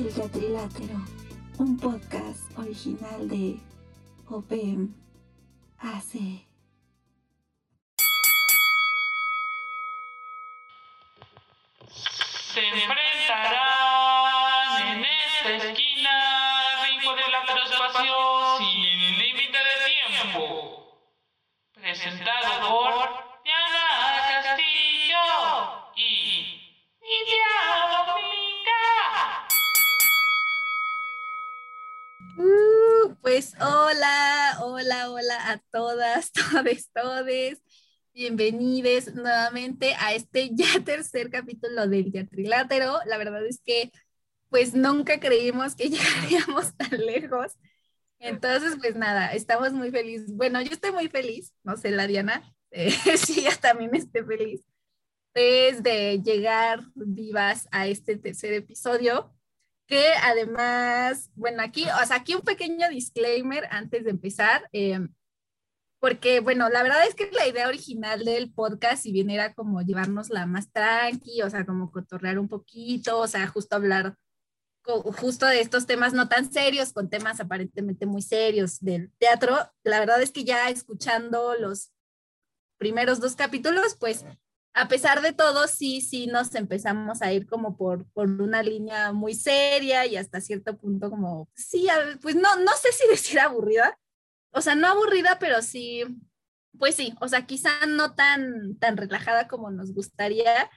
El Teatrilátero, un podcast original de OPEM AC. Hola, hola, hola a todas, todes, todes. Bienvenidos nuevamente a este ya tercer capítulo del Teatrilátero. La verdad es que pues nunca creímos que llegaríamos tan lejos. Entonces, pues nada, estamos muy felices. Bueno, yo estoy muy feliz, no sé, la Diana, eh, sí, ella también esté feliz, pues de llegar vivas a este tercer episodio, que además, bueno, aquí, o sea, aquí un pequeño disclaimer antes de empezar. Eh, porque bueno, la verdad es que la idea original del podcast, si bien era como llevárnosla más tranqui, o sea, como cotorrear un poquito, o sea, justo hablar justo de estos temas no tan serios, con temas aparentemente muy serios del teatro, la verdad es que ya escuchando los primeros dos capítulos, pues a pesar de todo, sí, sí nos empezamos a ir como por, por una línea muy seria y hasta cierto punto como, sí, pues no, no sé si decir aburrida, o sea, no aburrida, pero sí, pues sí, o sea, quizá no tan, tan relajada como nos gustaría.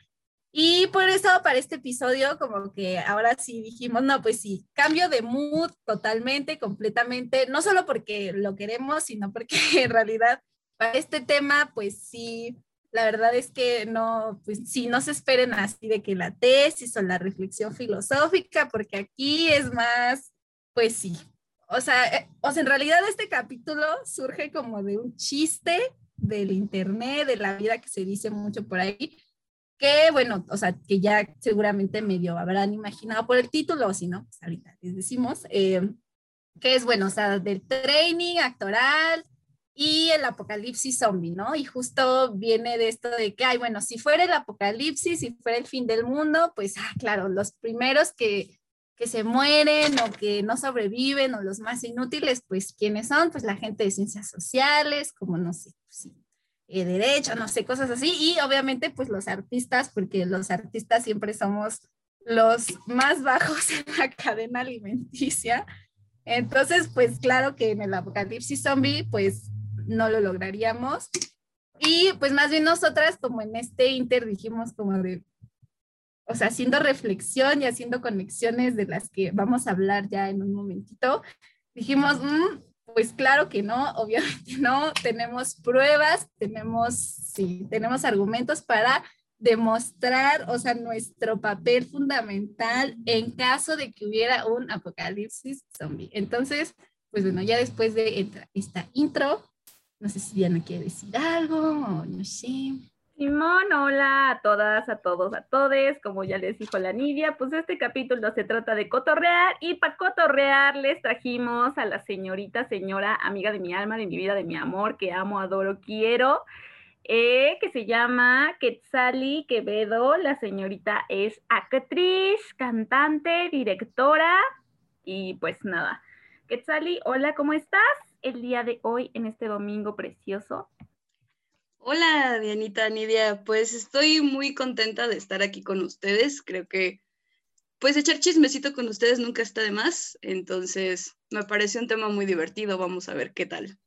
Y por eso para este episodio, como que ahora sí dijimos, no, pues sí, cambio de mood totalmente, completamente, no solo porque lo queremos, sino porque en realidad para este tema, pues sí, la verdad es que no, pues sí, no se esperen así de que la tesis o la reflexión filosófica, porque aquí es más, pues sí, o sea, eh, o sea, en realidad este capítulo surge como de un chiste del internet, de la vida que se dice mucho por ahí, que bueno, o sea, que ya seguramente medio habrán imaginado por el título, o si no, pues ahorita les decimos, eh, que es bueno, o sea, del training actoral y el apocalipsis zombie, ¿no? Y justo viene de esto de que, ay, bueno, si fuera el apocalipsis, si fuera el fin del mundo, pues, ah, claro, los primeros que que se mueren o que no sobreviven o los más inútiles, pues ¿quiénes son? Pues la gente de ciencias sociales, como no sé, pues, eh, derecho, no sé, cosas así. Y obviamente pues los artistas, porque los artistas siempre somos los más bajos en la cadena alimenticia. Entonces, pues claro que en el apocalipsis zombie, pues no lo lograríamos. Y pues más bien nosotras como en este inter dijimos como de, o sea, haciendo reflexión y haciendo conexiones de las que vamos a hablar ya en un momentito, dijimos, mm, pues claro que no, obviamente no, tenemos pruebas, tenemos, sí, tenemos argumentos para demostrar, o sea, nuestro papel fundamental en caso de que hubiera un apocalipsis zombie. Entonces, pues bueno, ya después de esta intro, no sé si Diana quiere decir algo o no sé. Simón, hola a todas, a todos, a todes, como ya les dijo la Nidia, pues este capítulo se trata de cotorrear y para cotorrear les trajimos a la señorita, señora, amiga de mi alma, de mi vida, de mi amor, que amo, adoro, quiero, eh, que se llama Quetzali Quevedo, la señorita es actriz, cantante, directora y pues nada. Quetzali, hola, ¿cómo estás el día de hoy en este domingo precioso? Hola, Dianita, Nidia. Pues estoy muy contenta de estar aquí con ustedes. Creo que, pues, echar chismecito con ustedes nunca está de más. Entonces, me parece un tema muy divertido. Vamos a ver qué tal.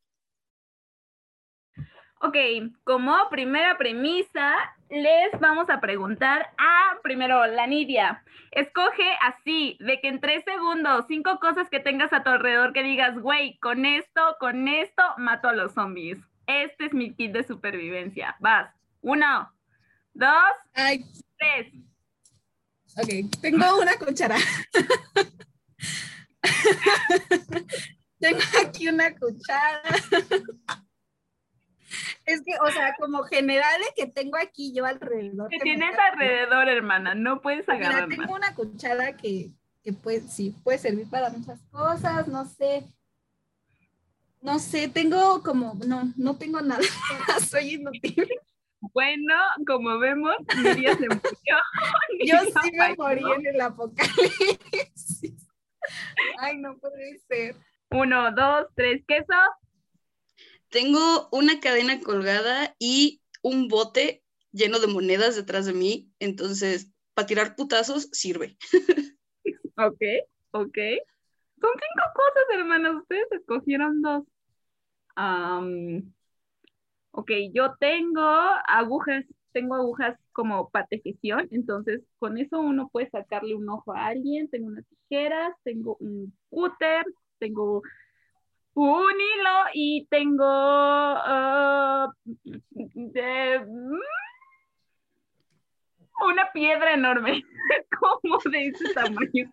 Ok, como primera premisa, les vamos a preguntar a, primero, la Nidia. Escoge así, de que en tres segundos, cinco cosas que tengas a tu alrededor que digas, güey, con esto, con esto, mato a los zombies. Este es mi kit de supervivencia. Vas. Uno, dos, tres. Ok, tengo una cuchara. tengo aquí una cuchara. Es que, o sea, como generales que tengo aquí yo alrededor. Que tienes alrededor, hermana, no puedes agarrar. tengo una cuchara que, que puede, sí, puede servir para muchas cosas, no sé. No sé, tengo como, no, no tengo nada, soy inútil. Bueno, como vemos, se murió. Yo sí me morí en el apocalipsis. Ay, no puede ser. Uno, dos, tres, queso. Tengo una cadena colgada y un bote lleno de monedas detrás de mí, entonces para tirar putazos sirve. Ok, ok. Son cinco cosas, hermanos. Ustedes escogieron dos. Am, ok, yo tengo agujas. Tengo agujas como para entonces con eso uno puede sacarle un ojo a alguien. Tengo unas tijeras, tengo un cúter, tengo un hilo y tengo ah, de- mm, una piedra enorme, como de ese tamaño,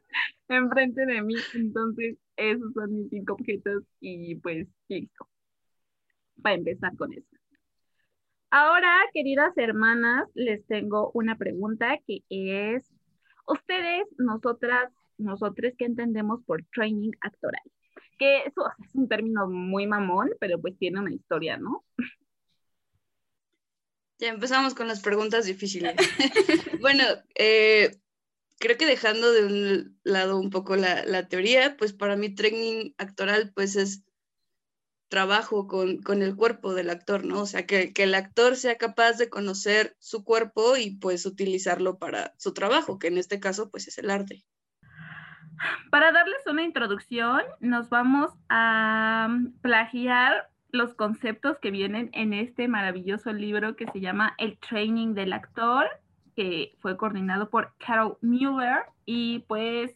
enfrente de mí. Entonces, esos son mis cinco objetos y pues listo. Para empezar con eso. Ahora, queridas hermanas, les tengo una pregunta que es, ustedes, nosotras, nosotros, ¿qué entendemos por training actoral? Que eso es un término muy mamón, pero pues tiene una historia, ¿no? Ya empezamos con las preguntas difíciles. bueno, eh, creo que dejando de un lado un poco la, la teoría, pues para mí training actoral pues es trabajo con, con el cuerpo del actor, ¿no? O sea, que, que el actor sea capaz de conocer su cuerpo y pues utilizarlo para su trabajo, que en este caso pues es el arte. Para darles una introducción, nos vamos a mm, plagiar los conceptos que vienen en este maravilloso libro que se llama El Training del Actor, que fue coordinado por Carol Mueller y pues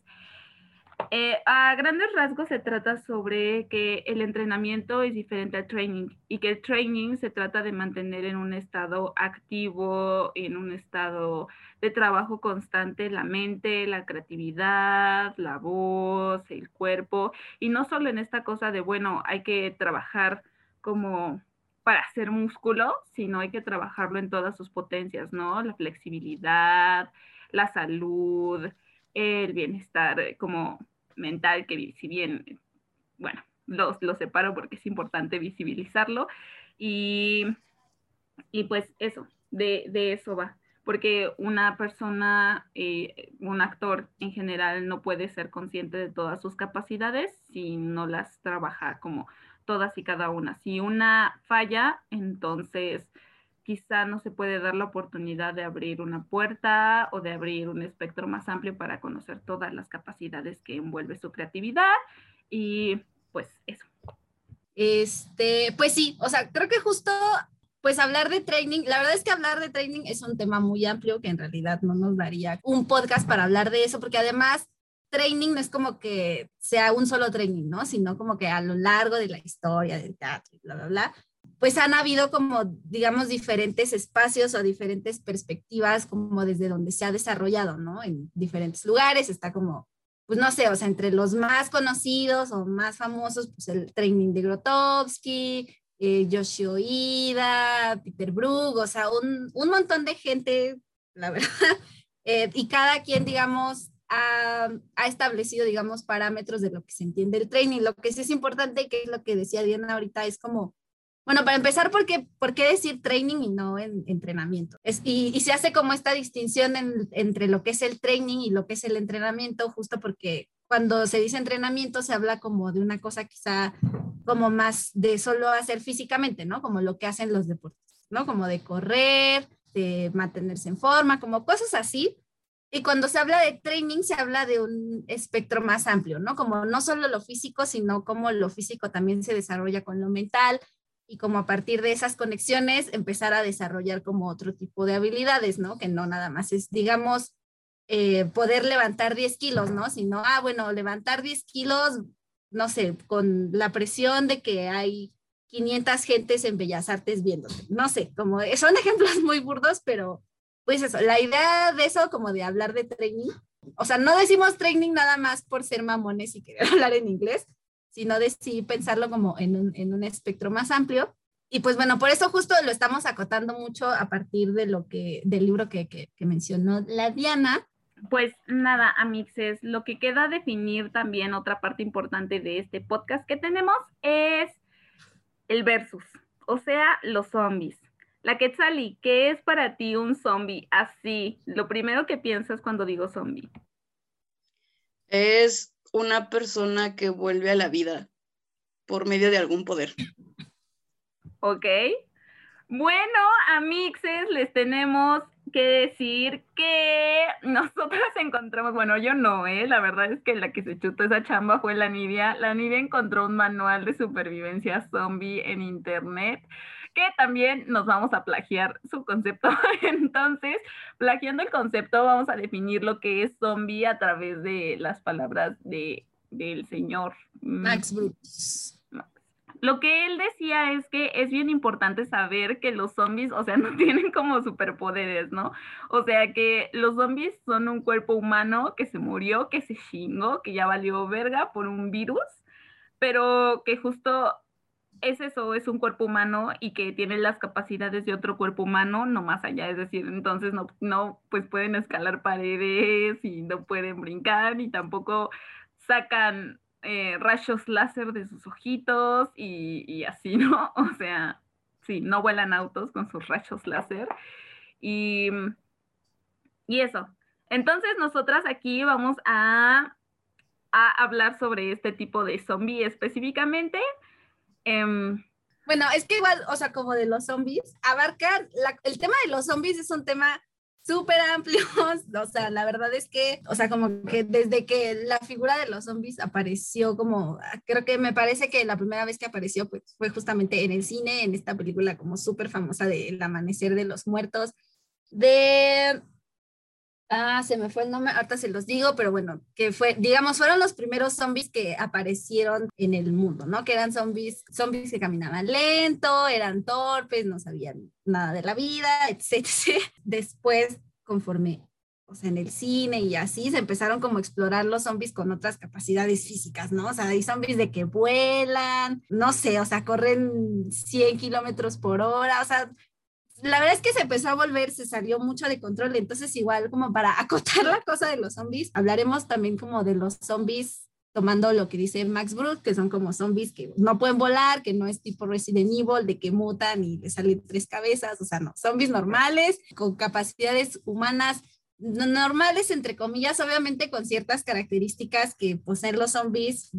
eh, a grandes rasgos se trata sobre que el entrenamiento es diferente al training y que el training se trata de mantener en un estado activo, en un estado de trabajo constante la mente, la creatividad, la voz, el cuerpo, y no solo en esta cosa de, bueno, hay que trabajar como para hacer músculo, sino hay que trabajarlo en todas sus potencias, ¿no? La flexibilidad, la salud, el bienestar eh, como mental, que si bien, bueno, los, los separo porque es importante visibilizarlo, y, y pues eso, de, de eso va porque una persona, eh, un actor en general no puede ser consciente de todas sus capacidades si no las trabaja como todas y cada una. Si una falla, entonces quizá no se puede dar la oportunidad de abrir una puerta o de abrir un espectro más amplio para conocer todas las capacidades que envuelve su creatividad y pues eso. Este, pues sí, o sea, creo que justo pues hablar de training, la verdad es que hablar de training es un tema muy amplio que en realidad no nos daría un podcast para hablar de eso, porque además training no es como que sea un solo training, ¿no? Sino como que a lo largo de la historia del teatro bla, bla, bla, pues han habido como, digamos, diferentes espacios o diferentes perspectivas como desde donde se ha desarrollado, ¿no? En diferentes lugares, está como, pues no sé, o sea, entre los más conocidos o más famosos, pues el training de Grotowski, eh, Yoshio Ida, Peter Brook, o sea, un, un montón de gente, la verdad, eh, y cada quien, digamos, ha, ha, establecido, digamos, parámetros de lo que se entiende el training. Lo que sí es importante, que es lo que decía Diana ahorita, es como, bueno, para empezar, ¿por qué, por qué decir training y no en, entrenamiento? Es, y, y, se hace como esta distinción en, entre lo que es el training y lo que es el entrenamiento, justo porque cuando se dice entrenamiento se habla como de una cosa quizá como más de solo hacer físicamente, ¿no? Como lo que hacen los deportistas, ¿no? Como de correr, de mantenerse en forma, como cosas así. Y cuando se habla de training, se habla de un espectro más amplio, ¿no? Como no solo lo físico, sino como lo físico también se desarrolla con lo mental y como a partir de esas conexiones empezar a desarrollar como otro tipo de habilidades, ¿no? Que no nada más es, digamos, eh, poder levantar 10 kilos, ¿no? Sino, ah, bueno, levantar 10 kilos, no sé, con la presión de que hay 500 gentes en Bellas Artes viéndote, no sé, como son ejemplos muy burdos, pero pues eso, la idea de eso, como de hablar de training, o sea, no decimos training nada más por ser mamones y querer hablar en inglés, sino de sí pensarlo como en un, en un espectro más amplio. Y pues bueno, por eso justo lo estamos acotando mucho a partir de lo que, del libro que, que, que mencionó la Diana, pues nada, amixes, lo que queda definir también otra parte importante de este podcast que tenemos es el versus, o sea, los zombies. La Quetzali, ¿qué es para ti un zombie? Así, lo primero que piensas cuando digo zombie. Es una persona que vuelve a la vida por medio de algún poder. Ok. Bueno, amixes, les tenemos que decir que nosotros encontramos, bueno, yo no, ¿eh? La verdad es que la que se chutó esa chamba fue la Nidia. La Nidia encontró un manual de supervivencia zombie en internet que también nos vamos a plagiar su concepto. Entonces, plagiando el concepto, vamos a definir lo que es zombie a través de las palabras de, del señor mm, Max Brooks. Lo que él decía es que es bien importante saber que los zombies, o sea, no tienen como superpoderes, ¿no? O sea, que los zombies son un cuerpo humano que se murió, que se chingó, que ya valió verga por un virus, pero que justo es eso, es un cuerpo humano y que tiene las capacidades de otro cuerpo humano, no más allá, es decir, entonces no, no, pues pueden escalar paredes y no pueden brincar y tampoco sacan eh, rayos láser de sus ojitos y, así, ¿no? O sea, sí, no vuelan autos con sus rayos láser. Y, y eso. Entonces, nosotras aquí vamos a, a hablar sobre este tipo de zombie específicamente. Em, bueno, es que igual, o sea, como de los zombies, abarcar el tema de los zombies es un tema súper amplios, o sea, la verdad es que, o sea, como que desde que la figura de los zombies apareció como, creo que me parece que la primera vez que apareció pues fue justamente en el cine, en esta película como súper famosa de El Amanecer de los Muertos, de Ah, se me fue el nombre, ahorita se los digo, pero bueno, que fue, digamos, fueron los primeros zombies que aparecieron en el mundo, ¿no? Que eran zombies, zombies que caminaban lento, eran torpes, no sabían nada de la vida, etc. Después, conforme, o sea, en el cine y así, se empezaron como a explorar los zombies con otras capacidades físicas, ¿no? O sea, hay zombies de que vuelan, no sé, o sea, corren 100 kilómetros por hora, o sea, la verdad es que se empezó a volver, se salió mucho de control, entonces igual como para acotar la cosa de los zombies, hablaremos también como de los zombies tomando lo que dice Max Brooks, que son como zombies que no pueden volar, que no es tipo Resident Evil, de que mutan y le salen tres cabezas, o sea, no, zombies normales, con capacidades humanas normales, entre comillas, obviamente con ciertas características que poseen los zombies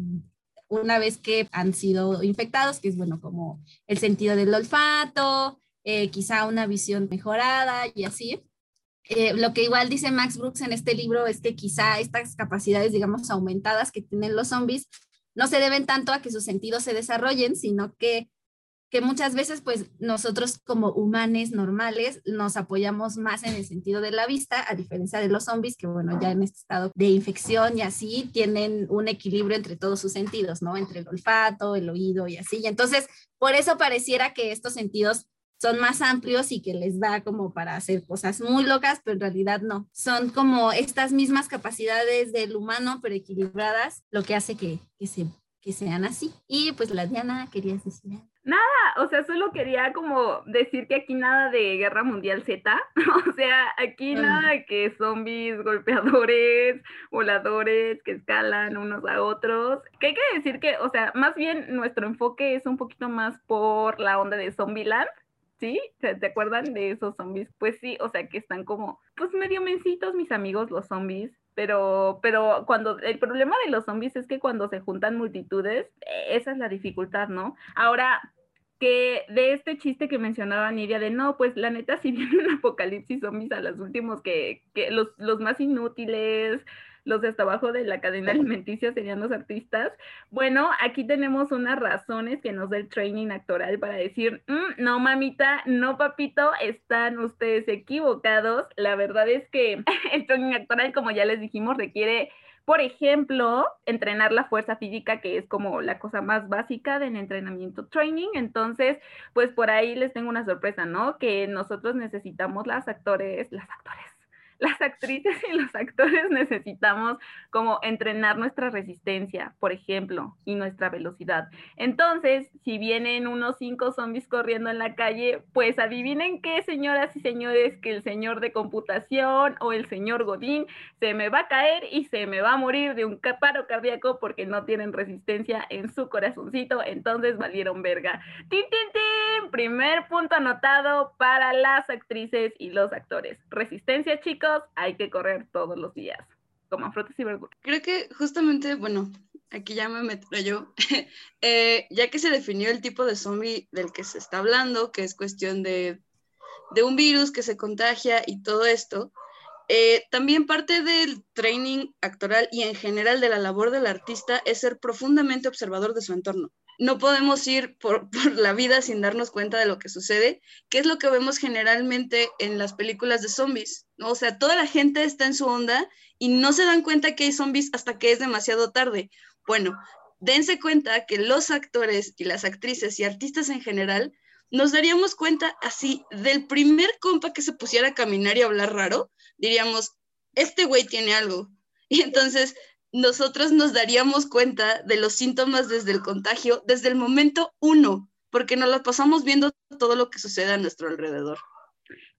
una vez que han sido infectados, que es bueno, como el sentido del olfato, eh, quizá una visión mejorada y así. Eh, lo que igual dice Max Brooks en este libro es que quizá estas capacidades, digamos, aumentadas que tienen los zombies no se deben tanto a que sus sentidos se desarrollen, sino que, que muchas veces, pues nosotros como humanos normales nos apoyamos más en el sentido de la vista, a diferencia de los zombies, que bueno, ya en este estado de infección y así tienen un equilibrio entre todos sus sentidos, ¿no? Entre el olfato, el oído y así. Y entonces, por eso pareciera que estos sentidos son más amplios y que les da como para hacer cosas muy locas, pero en realidad no. Son como estas mismas capacidades del humano, pero equilibradas, lo que hace que, que, se, que sean así. Y pues la Diana, querías decir Nada, o sea, solo quería como decir que aquí nada de Guerra Mundial Z, o sea, aquí mm. nada de que zombies, golpeadores, voladores, que escalan unos a otros. Que hay que decir que, o sea, más bien nuestro enfoque es un poquito más por la onda de Zombieland, ¿Sí? ¿Te, acuerdan de esos zombies? Pues sí, o sea que están como, pues medio mencitos mis amigos los zombies, pero, pero cuando, el problema de los zombies es que cuando se juntan multitudes, e, esa es la dificultad, ¿no? Ahora, que de este chiste que mencionaba Nidia de no, pues la neta si viene un apocalipsis zombies a los últimos que, que los, los más inútiles, los de hasta abajo de la cadena alimenticia serían los artistas. Bueno, aquí tenemos unas razones que nos da el training actoral para decir, mm, no mamita, no papito, están ustedes equivocados. La verdad es que el training actoral, como ya les dijimos, requiere por ejemplo, entrenar la fuerza física, que es como la cosa más básica del entrenamiento training. Entonces, pues por ahí les tengo una sorpresa, ¿no? Que nosotros necesitamos las actores, las actores, las actrices y los actores necesitamos como entrenar nuestra resistencia, por ejemplo, y nuestra velocidad. Entonces, si vienen unos cinco zombies corriendo en la calle, pues adivinen qué, señoras y señores, que el señor de computación o el señor Godín se me va a caer y se me va a morir de un paro cardíaco porque no tienen resistencia en su corazoncito, entonces valieron verga. ¡Tin, tin, tin! Primer punto anotado para las actrices y los actores. Resistencia, chicos, hay que correr todos los días, como frutas y verduras. Creo que justamente, bueno, aquí ya me meto yo, eh, ya que se definió el tipo de zombie del que se está hablando, que es cuestión de, de un virus que se contagia y todo esto, eh, también parte del training actoral y en general de la labor del artista es ser profundamente observador de su entorno. No podemos ir por, por, la vida sin darnos cuenta de lo que sucede, que es lo que vemos generalmente en las películas de zombies. ¿no? O sea, toda la gente está en su onda y no se dan cuenta que hay zombies hasta que es demasiado tarde. Bueno, dense cuenta que los actores y las actrices y artistas en general nos daríamos cuenta así del primer compa que se pusiera a caminar y hablar raro, diríamos, este güey tiene algo. Y entonces nosotros nos daríamos cuenta de los síntomas desde el contagio, desde el momento uno, porque nos lo pasamos viendo todo lo que sucede a nuestro alrededor.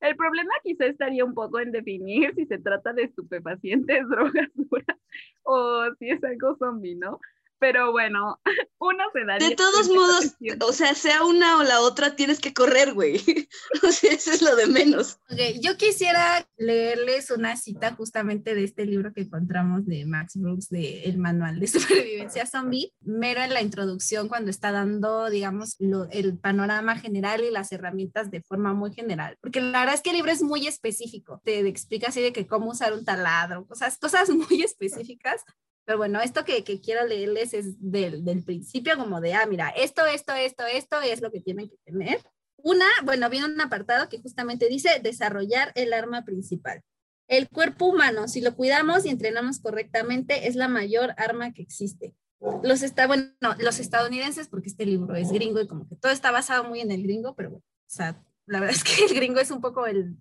El problema quizá estaría un poco en definir si se trata de estupefacientes, drogas duras o si es algo zombie, ¿no? Pero bueno, uno se da. De todos modos, o sea, sea una o la otra, tienes que correr, güey. o sea, eso es lo de menos. Okay, yo quisiera leerles una cita justamente de este libro que encontramos de Max Brooks, de El Manual de Supervivencia Zombie, mero en la introducción cuando está dando, digamos, lo, el panorama general y las herramientas de forma muy general. Porque la verdad es que el libro es muy específico. Te explica así de que cómo usar un taladro, cosas, cosas muy específicas pero bueno, esto que, que quiero leerles es del, del, principio, como de, ah, mira, esto, esto, esto, esto es lo que tienen que tener. Una, bueno, viene un apartado que justamente dice desarrollar el arma principal. El cuerpo humano, si lo cuidamos y entrenamos correctamente, es la mayor arma que existe. Los, está, bueno, los estadounidenses, porque este libro es gringo y como que todo está basado muy en el gringo, pero bueno, o sea, la verdad es que el gringo es un poco el,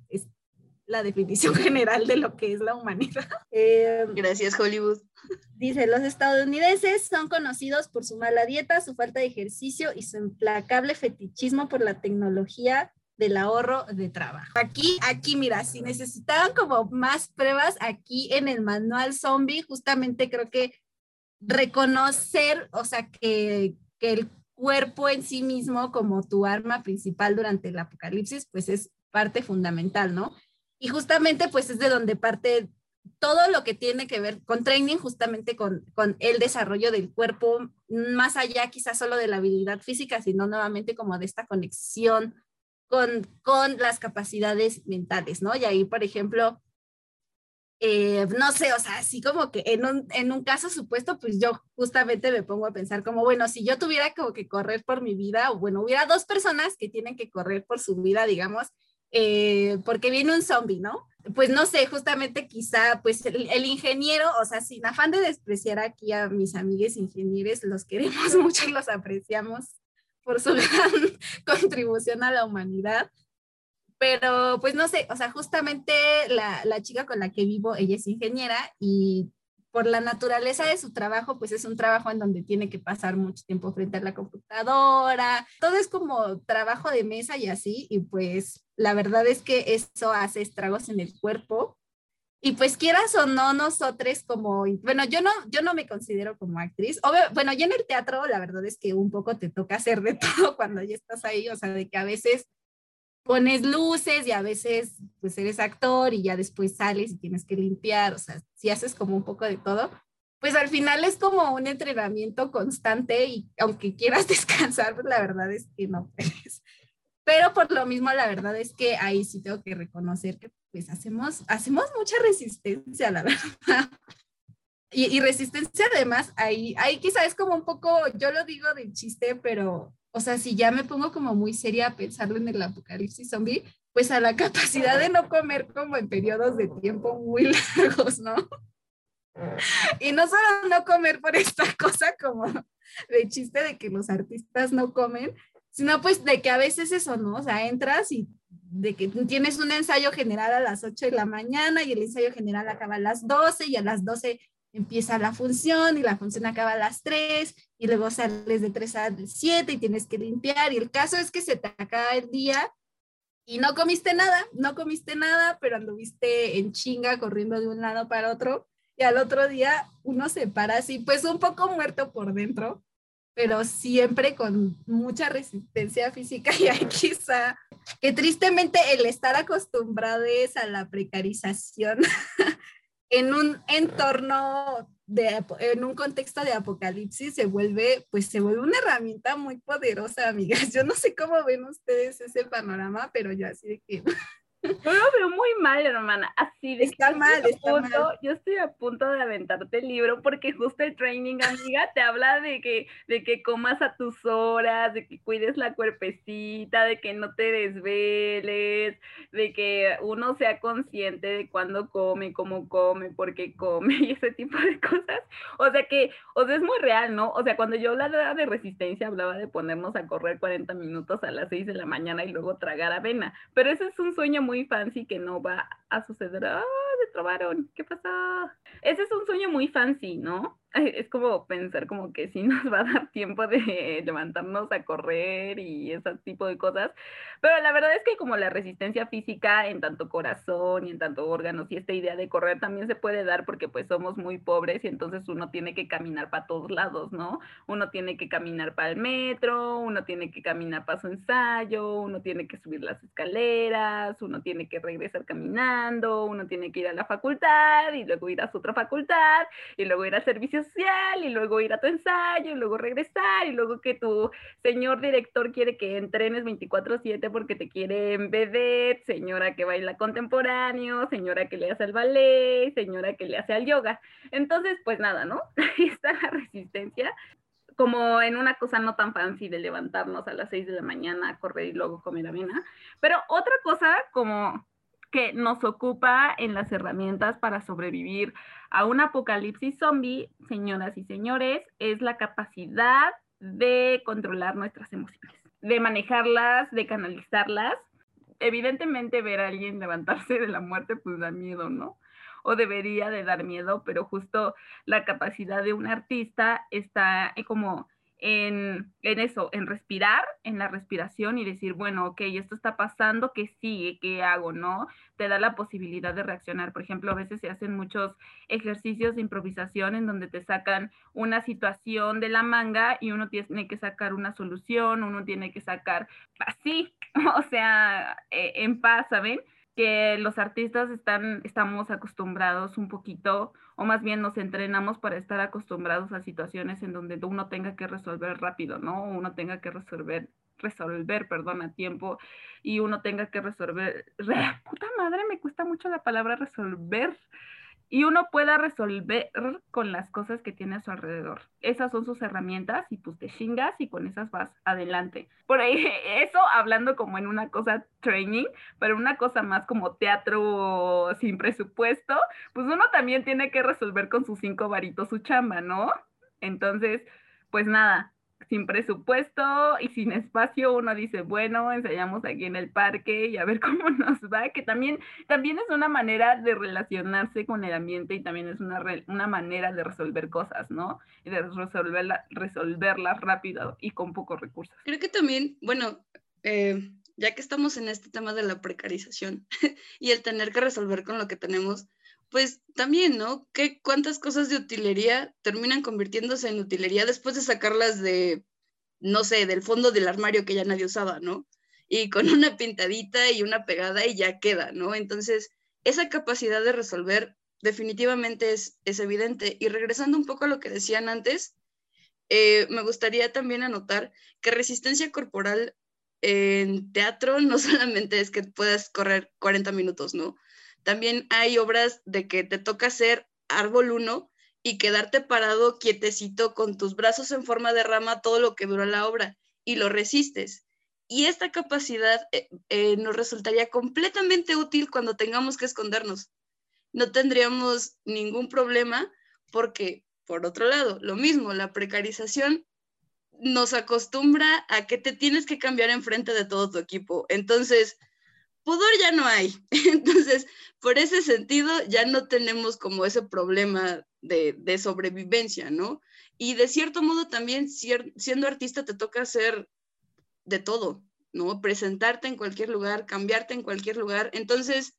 la definición general de lo que es la humanidad. Eh, Gracias, Hollywood. Dice, los estadounidenses son conocidos por su mala dieta, su falta de ejercicio y su implacable fetichismo por la tecnología del ahorro de trabajo. Aquí, aquí, mira, si necesitaban como más pruebas, aquí en el manual zombie, justamente creo que reconocer, o sea, que, que el cuerpo en sí mismo como tu arma principal durante el apocalipsis, pues es parte fundamental, ¿no? Y justamente pues es de donde parte todo lo que tiene que ver con training, justamente con, con, el desarrollo del cuerpo, más allá quizás solo de la habilidad física, sino nuevamente como de esta conexión con, con las capacidades mentales, ¿no? Y ahí, por ejemplo, eh, no sé, o sea, así como que en un, en un caso supuesto, pues yo justamente me pongo a pensar como, bueno, si yo tuviera como que correr por mi vida, o bueno, hubiera dos personas que tienen que correr por su vida, digamos, eh, porque viene un zombie, ¿no? Pues no sé, justamente quizá, pues el, el, ingeniero, o sea, sin afán de despreciar aquí a mis amigos ingenieros, los queremos mucho y los apreciamos por su gran contribución a la humanidad. Pero pues no sé, o sea, justamente la, la chica con la que vivo, ella es ingeniera y por la naturaleza de su trabajo, pues es un trabajo en donde tiene que pasar mucho tiempo frente a la computadora. Todo es como trabajo de mesa y así, y pues la verdad es que eso hace estragos en el cuerpo. Y pues quieras o no, nosotros como, bueno, yo no, yo no me considero como actriz. Obvio, bueno, ya en el teatro la verdad es que un poco te toca hacer de todo cuando ya estás ahí, o sea, de que a veces pones luces y a veces pues eres actor y ya después sales y tienes que limpiar, o sea, si haces como un poco de todo, pues al final es como un entrenamiento constante y aunque quieras descansar, pues la verdad es que no puedes. Pero por lo mismo, la verdad es que ahí sí tengo que reconocer que pues hacemos, hacemos mucha resistencia, la verdad. Y, y resistencia además, ahí, ahí quizá es como un poco, yo lo digo de chiste, pero o sea, si ya me pongo como muy seria a pensarlo en el apocalipsis zombie, pues a la capacidad de no comer como en periodos de tiempo muy largos, ¿no? Y no solo no comer por esta cosa como de chiste de que los artistas no comen, sino pues de que a veces eso, ¿no? O sea, entras y de que tienes un ensayo general a las 8 de la mañana y el ensayo general acaba a las 12 y a las 12 empieza la función y la función acaba a las 3 y luego sales de 3 a 7 y tienes que limpiar. Y el caso es que se te acaba el día y no comiste nada, no comiste nada, pero anduviste en chinga corriendo de un lado para otro y al otro día uno se para así, pues un poco muerto por dentro, pero siempre con mucha resistencia física. Y hay quizá que tristemente el estar acostumbrados a la precarización en un entorno de, en un contexto de apocalipsis se vuelve, pues se vuelve una herramienta muy poderosa, amigas. Yo no sé cómo ven ustedes ese panorama, pero yo así de que yo lo veo muy mal, hermana. Así de está mal, está punto, mal. Yo estoy a punto de aventarte el libro porque justo el training, amiga, te habla de que, de que comas a tus horas, de que cuides la cuerpecita, de que no te desveles, de que uno sea consciente de cuándo come, cómo come, por qué come y ese tipo de cosas. O sea que, o sea, es muy real, ¿no? O sea, cuando yo hablaba de resistencia, hablaba de ponernos a correr 40 minutos a las 6 de la mañana y luego tragar avena. Pero ese es un sueño muy fancy que no va a suceder. ¡Ah, se trovaron! ¿Qué pasó? Ese es un sueño muy fancy, ¿no? Es como pensar como que sí nos va a dar tiempo de levantarnos a correr y ese tipo de cosas. Pero la verdad es que como la resistencia física en tanto corazón y en tanto órganos y esta idea de correr también se puede dar porque pues somos muy pobres y entonces uno tiene que caminar para todos lados, ¿no? Uno tiene que caminar para el metro, uno tiene que caminar para su ensayo, uno tiene que subir las escaleras, uno tiene que regresar caminando, uno tiene que ir a la facultad y luego ir a su otra facultad y luego ir al servicio social y luego ir a tu ensayo y luego regresar y luego que tu señor director quiere que entrenes 24/7 porque te quiere en vedette, señora que baila contemporáneo, señora que le hace al ballet, señora que le hace al yoga. Entonces, pues nada, ¿no? Ahí está la resistencia como en una cosa no tan fancy de levantarnos a las 6 de la mañana correr y luego comer avena. Pero otra cosa como que nos ocupa en las herramientas para sobrevivir a un apocalipsis zombie, señoras y señores, es la capacidad de controlar nuestras emociones, de manejarlas, de canalizarlas. Evidentemente ver a alguien levantarse de la muerte pues da miedo, ¿no? O debería de dar miedo, pero justo la capacidad de un artista está como en, eso, en respirar, en la respiración y decir, bueno, ok, esto está pasando, ¿qué sigue? ¿Qué hago? ¿No? Te da la posibilidad de reaccionar. Por ejemplo, a veces se hacen muchos ejercicios de improvisación en donde te sacan una situación de la manga y uno tiene que sacar una solución, uno tiene que sacar así, o sea, eh, en paz, ¿saben? Que los artistas están, estamos acostumbrados un poquito, o más bien nos entrenamos para estar acostumbrados a situaciones en donde uno tenga que resolver rápido, ¿no? Uno tenga que resolver, resolver, perdón, a tiempo, y uno tenga que resolver, puta madre, me cuesta mucho la palabra resolver, y uno pueda resolver con las cosas que tiene a su alrededor. Esas son sus herramientas y pues te chingas y con esas vas adelante. Por ahí, eso hablando como en una cosa training, pero una cosa más como teatro sin presupuesto, pues uno también tiene que resolver con sus cinco varitos su chamba, ¿no? Entonces, pues nada, sin presupuesto y sin espacio, uno dice, bueno, ensayamos aquí en el parque y a ver cómo nos va, que también, también es una manera de relacionarse con el ambiente y también es una, una manera de resolver cosas, ¿no? Y de resolverla, resolverlas rápido y con pocos recursos. Creo que también, bueno, eh, ya que estamos en este tema de la precarización y el tener que resolver con lo que tenemos, pues también, ¿no? ¿Qué, ¿Cuántas cosas de utilería terminan convirtiéndose en utilería después de sacarlas de, no sé, del fondo del armario que ya nadie usaba, ¿no? Y con una pintadita y una pegada y ya queda, ¿no? Entonces, esa capacidad de resolver definitivamente es, es evidente. Y regresando un poco a lo que decían antes, eh, me gustaría también anotar que resistencia corporal en teatro no solamente es que puedas correr 40 minutos, ¿no? También hay obras de que te toca hacer árbol uno y quedarte parado quietecito con tus brazos en forma de rama todo lo que dura la obra y lo resistes. Y esta capacidad eh, eh, nos resultaría completamente útil cuando tengamos que escondernos. No tendríamos ningún problema porque, por otro lado, lo mismo, la precarización nos acostumbra a que te tienes que cambiar enfrente de todo tu equipo. Entonces, pudor ya no hay. Entonces, por ese sentido, ya no tenemos como ese problema de, sobrevivencia, ¿no? Y de cierto modo también siendo artista te toca hacer de todo, ¿no? Presentarte en cualquier lugar, cambiarte en cualquier lugar. Entonces,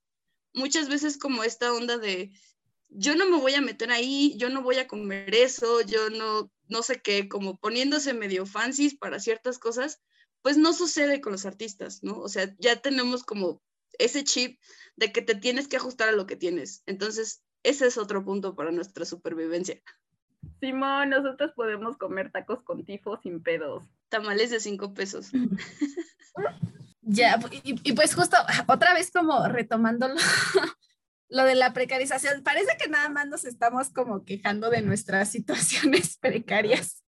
muchas veces como esta onda de, yo no me voy a meter ahí, yo no voy a comer eso, yo no, no sé qué, como poniéndose medio fancies para ciertas cosas, pues no sucede con los artistas, ¿no? O sea, ya tenemos como ese chip de que te tienes que ajustar a lo que tienes. Entonces, ese es otro punto para nuestra supervivencia. Simón, nosotros podemos comer tacos con tifo sin pedos. Tamales de cinco pesos. Ya, y, pues justo otra vez como retomando lo, de la precarización, parece que nada más nos estamos como quejando de nuestras situaciones precarias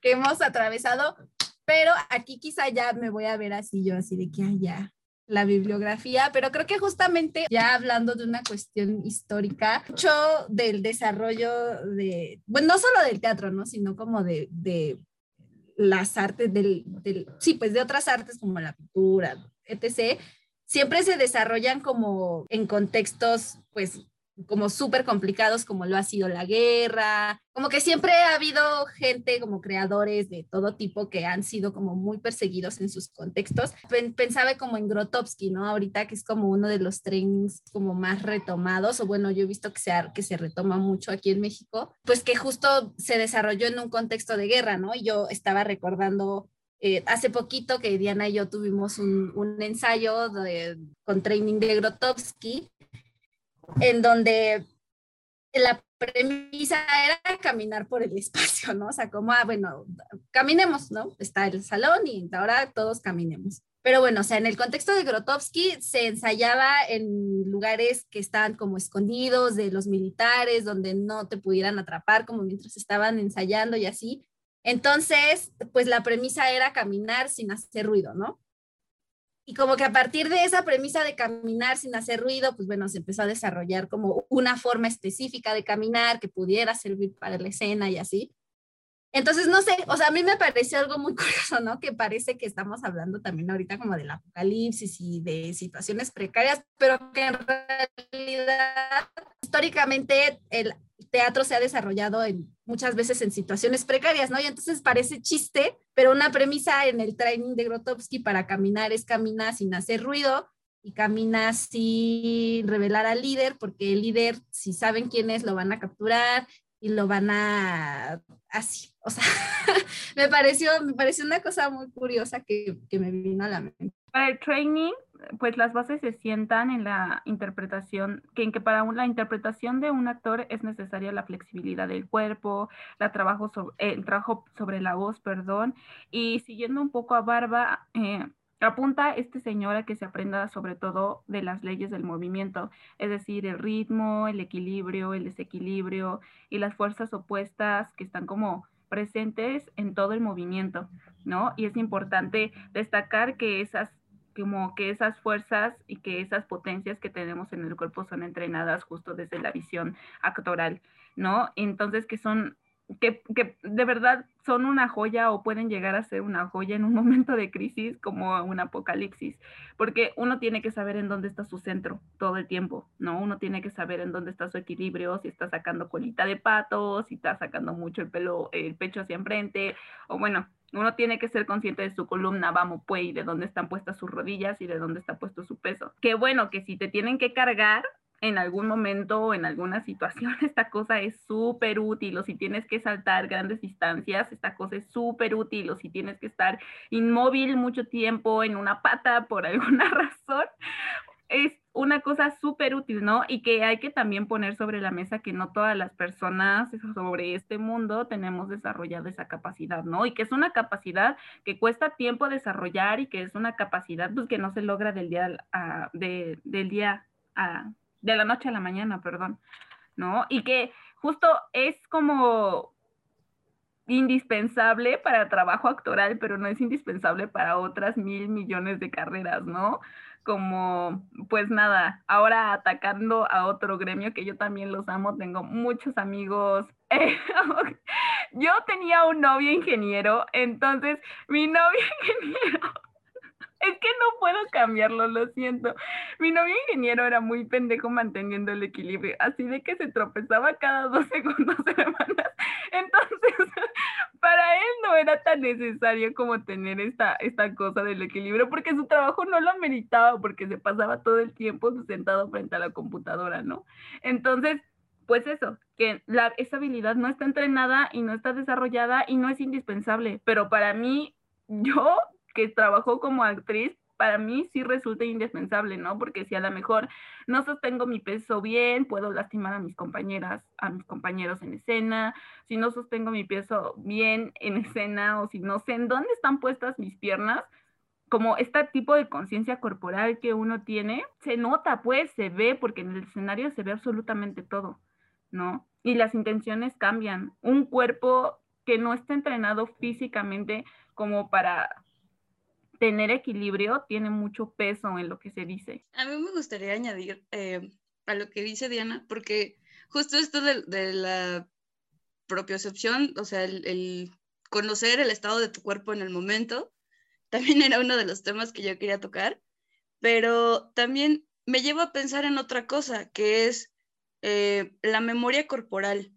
que hemos atravesado, pero aquí quizá ya me voy a ver así yo, así de que ya la bibliografía, pero creo que justamente ya hablando de una cuestión histórica, mucho del desarrollo de, bueno, no solo del teatro, ¿no? Sino como de, de las artes del, sí, pues de otras artes como la pintura, etc., siempre se desarrollan como en contextos, pues, como súper complicados como lo ha sido la guerra, como que siempre ha habido gente como creadores de todo tipo que han sido como muy perseguidos en sus contextos. Pensaba como en Grotowski, ¿no? Ahorita que es como uno de los trainings como más retomados, o bueno, yo he visto que se, que se retoma mucho aquí en México, pues que justo se desarrolló en un contexto de guerra, ¿no? Y yo estaba recordando eh, hace poquito que Diana y yo tuvimos un, un ensayo de, con training de Grotowski en donde la premisa era caminar por el espacio, ¿no? O sea, como, ah, bueno, caminemos, ¿no? Está el salón y ahora todos caminemos. Pero bueno, o sea, en el contexto de Grotowski se ensayaba en lugares que estaban como escondidos de los militares, donde no te pudieran atrapar como mientras estaban ensayando y así. Entonces, pues la premisa era caminar sin hacer ruido, ¿no? Y como que a partir de esa premisa de caminar sin hacer ruido, pues bueno, se empezó a desarrollar como una forma específica de caminar que pudiera servir para la escena y así. Entonces, no sé, o sea, a mí me pareció algo muy curioso, ¿no? Que parece que estamos hablando también ahorita como del apocalipsis y de situaciones precarias, pero que en realidad históricamente el teatro se ha desarrollado en, muchas veces en situaciones precarias, ¿no? Y entonces parece chiste, pero una premisa en el training de Grotowski para caminar es caminar sin hacer ruido y camina sin revelar al líder, porque el líder, si saben quién es, lo van a capturar y lo van a así. O sea, me pareció, me pareció una cosa muy curiosa que, que me vino a la mente. Para el training pues las bases se sientan en la interpretación, que en que para la interpretación de un actor es necesaria la flexibilidad del cuerpo, la trabajo el trabajo sobre la voz, perdón, y siguiendo un poco a Barba, eh, apunta este señor a que se aprenda sobre todo de las leyes del movimiento, es decir, el ritmo, el equilibrio, el desequilibrio y las fuerzas opuestas que están como presentes en todo el movimiento, ¿no? Y es importante destacar que esas como que esas fuerzas y que esas potencias que tenemos en el cuerpo son entrenadas justo desde la visión actoral, ¿no? Entonces que son, que, de verdad son una joya o pueden llegar a ser una joya en un momento de crisis como un apocalipsis, porque uno tiene que saber en dónde está su centro todo el tiempo, ¿no? Uno tiene que saber en dónde está su equilibrio, si está sacando colita de pato, si está sacando mucho el pelo, el pecho hacia enfrente, o bueno, uno tiene que ser consciente de su columna, vamos, pues, y de dónde están puestas sus rodillas y de dónde está puesto su peso. Qué bueno que si te tienen que cargar en algún momento o en alguna situación, esta cosa es súper útil, o si tienes que saltar grandes distancias, esta cosa es súper útil, o si tienes que estar inmóvil mucho tiempo en una pata por alguna razón, es una cosa súper útil, ¿no? Y que hay que también poner sobre la mesa que no todas las personas sobre este mundo tenemos desarrollada esa capacidad, ¿no? Y que es una capacidad que cuesta tiempo desarrollar y que es una capacidad pues, que no se logra del día a, de, del día a, de la noche a la mañana, perdón, ¿no? Y que justo es como indispensable para trabajo actoral, pero no es indispensable para otras mil millones de carreras, ¿no? Como, pues nada, ahora atacando a otro gremio que yo también los amo, tengo muchos amigos. Yo tenía un novio ingeniero, entonces mi novio ingeniero es que no puedo cambiarlo, lo siento. Mi novio ingeniero era muy pendejo manteniendo el equilibrio, así de que se tropezaba cada dos segundos semanas. Entonces, para él no era tan necesario como tener esta, esta cosa del equilibrio, porque su trabajo no lo ameritaba, porque se pasaba todo el tiempo sentado frente a la computadora, ¿no? Entonces, pues eso, que la, esa habilidad no está entrenada y no está desarrollada y no es indispensable, pero para mí, yo que trabajó como actriz, para mí sí resulta indispensable, ¿no? Porque si a lo mejor no sostengo mi peso bien, puedo lastimar a mis compañeras, a mis compañeros en escena, si no sostengo mi peso bien en escena o si no sé en dónde están puestas mis piernas, como este tipo de conciencia corporal que uno tiene, se nota, pues, se ve, porque en el escenario se ve absolutamente todo, ¿no? Y las intenciones cambian. Un cuerpo que no está entrenado físicamente como para tener equilibrio tiene mucho peso en lo que se dice. A mí me gustaría añadir eh, a lo que dice Diana, porque justo esto de, la propiocepción, o sea, el, conocer el estado de tu cuerpo en el momento, también era uno de los temas que yo quería tocar, pero también me llevo a pensar en otra cosa, que es eh, la memoria corporal,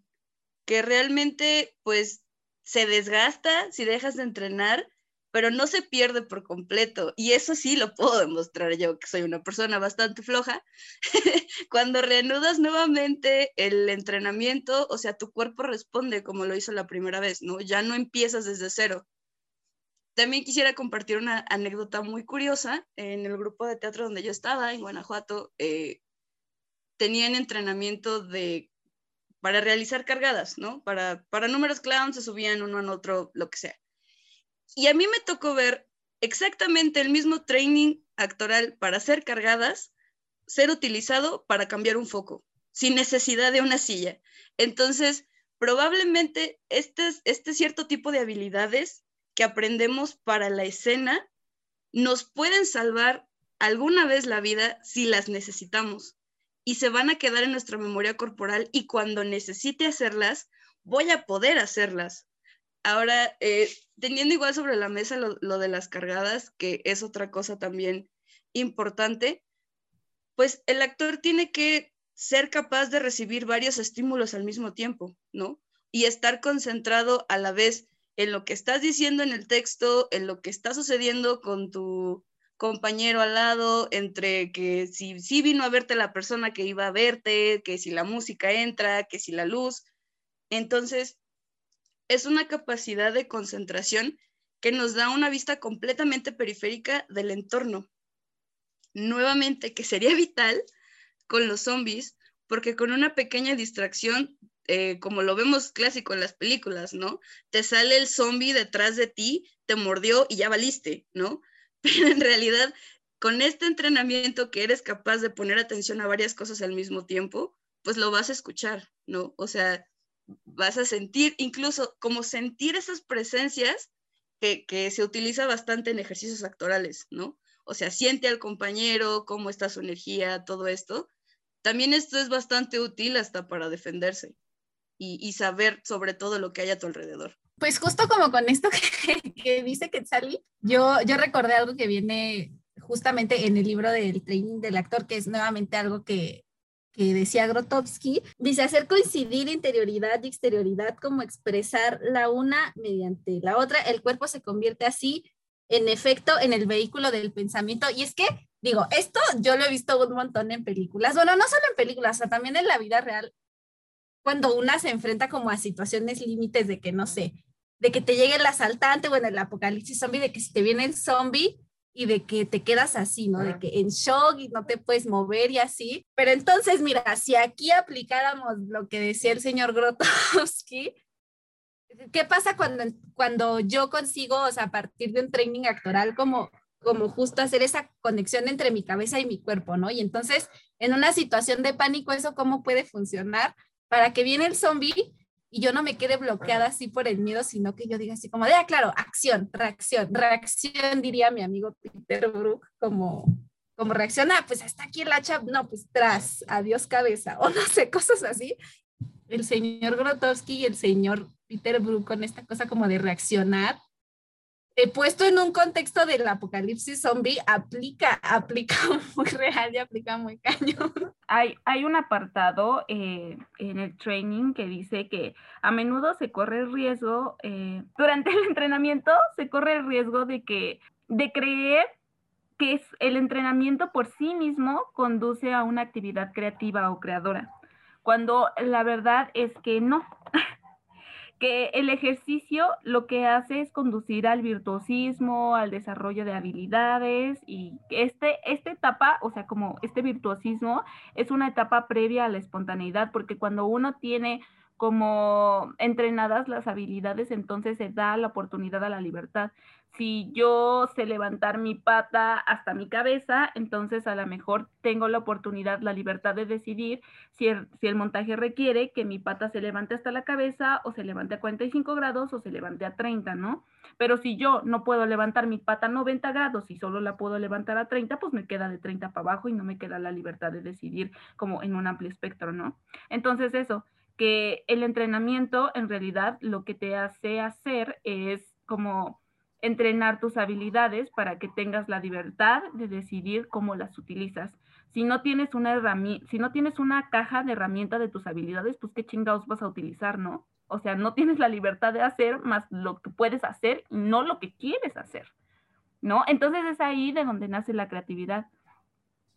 que realmente pues se desgasta si dejas de entrenar pero no se pierde por completo. Y eso sí lo puedo demostrar yo, que soy una persona bastante floja. Cuando reanudas nuevamente el entrenamiento, o sea, tu cuerpo responde como lo hizo la primera vez, ¿no? Ya no empiezas desde cero. También quisiera compartir una anécdota muy curiosa. En el grupo de teatro donde yo estaba, en Guanajuato, eh, tenían entrenamiento de para realizar cargadas, ¿no? Para, para números clown se subían uno en otro, lo que sea. Y a mí me tocó ver exactamente el mismo training actoral para ser cargadas, ser utilizado para cambiar un foco, sin necesidad de una silla. Entonces, probablemente este, este cierto tipo de habilidades que aprendemos para la escena nos pueden salvar alguna vez la vida si las necesitamos y se van a quedar en nuestra memoria corporal y cuando necesite hacerlas, voy a poder hacerlas. Ahora, eh, teniendo igual sobre la mesa lo, de las cargadas, que es otra cosa también importante, pues el actor tiene que ser capaz de recibir varios estímulos al mismo tiempo, ¿no? Y estar concentrado a la vez en lo que estás diciendo en el texto, en lo que está sucediendo con tu compañero al lado, entre que si, si vino a verte la persona que iba a verte, que si la música entra, que si la luz. Entonces, es una capacidad de concentración que nos da una vista completamente periférica del entorno. Nuevamente, que sería vital con los zombies, porque con una pequeña distracción, eh, como lo vemos clásico en las películas, ¿no? Te sale el zombie detrás de ti, te mordió y ya valiste, ¿no? Pero en realidad, con este entrenamiento que eres capaz de poner atención a varias cosas al mismo tiempo, pues lo vas a escuchar, ¿no? O sea, vas a sentir, incluso como sentir esas presencias que, que, se utiliza bastante en ejercicios actorales, ¿no? O sea, siente al compañero, cómo está su energía, todo esto. También esto es bastante útil hasta para defenderse y, y saber sobre todo lo que hay a tu alrededor. Pues justo como con esto que, que dice Quetzali, yo, yo recordé algo que viene justamente en el libro del training del actor, que es nuevamente algo que, que decía Grotowski, dice hacer coincidir interioridad y exterioridad como expresar la una mediante la otra, el cuerpo se convierte así, en efecto, en el vehículo del pensamiento. Y es que, digo, esto yo lo he visto un montón en películas, bueno, no solo en películas, o también en la vida real, cuando una se enfrenta como a situaciones límites de que, no sé, de que te llegue el asaltante, bueno, el apocalipsis zombie, de que si te viene el zombie, y de que te quedas así, ¿no? De que en shock y no te puedes mover y así. Pero entonces, mira, si aquí aplicáramos lo que decía el señor Grotowski, ¿qué pasa cuando, cuando yo consigo, o sea, a partir de un training actoral, como, como justo hacer esa conexión entre mi cabeza y mi cuerpo, ¿no? Y entonces, en una situación de pánico, ¿eso cómo puede funcionar? Para que viene el zombie y yo no me quede bloqueada así por el miedo, sino que yo diga así como, ya, claro, acción, reacción, reacción, diría mi amigo Peter Brook, como, como reacciona, pues hasta aquí el hacha, no, pues tras, adiós cabeza, o no sé, cosas así. el señor Grotowski y el señor Peter Brook con esta cosa como de reaccionar, he puesto en un contexto del apocalipsis zombie, aplica, aplica muy real y aplica muy cañón. Hay, hay un apartado eh, en el training que dice que a menudo se corre el riesgo, eh, durante el entrenamiento se corre el riesgo de que, de creer que es, el entrenamiento por sí mismo conduce a una actividad creativa o creadora, cuando la verdad es que no. que el ejercicio lo que hace es conducir al virtuosismo, al desarrollo de habilidades y este, esta etapa, o sea, como este virtuosismo es una etapa previa a la espontaneidad, porque cuando uno tiene como entrenadas las habilidades, entonces se da la oportunidad a la libertad si yo sé levantar mi pata hasta mi cabeza, entonces a lo mejor tengo la oportunidad, la libertad de decidir si el, si el, montaje requiere que mi pata se levante hasta la cabeza o se levante a 45 grados o se levante a 30, ¿no? Pero si yo no puedo levantar mi pata a 90 grados y solo la puedo levantar a 30, pues me queda de 30 para abajo y no me queda la libertad de decidir como en un amplio espectro, ¿no? Entonces eso, que el entrenamiento en realidad lo que te hace hacer es como entrenar tus habilidades para que tengas la libertad de decidir cómo las utilizas. Si no tienes una si no tienes una caja de herramientas de tus habilidades, pues qué chingados vas a utilizar, ¿no? O sea, no tienes la libertad de hacer más lo que puedes hacer y no lo que quieres hacer, ¿no? Entonces es ahí de donde nace la creatividad.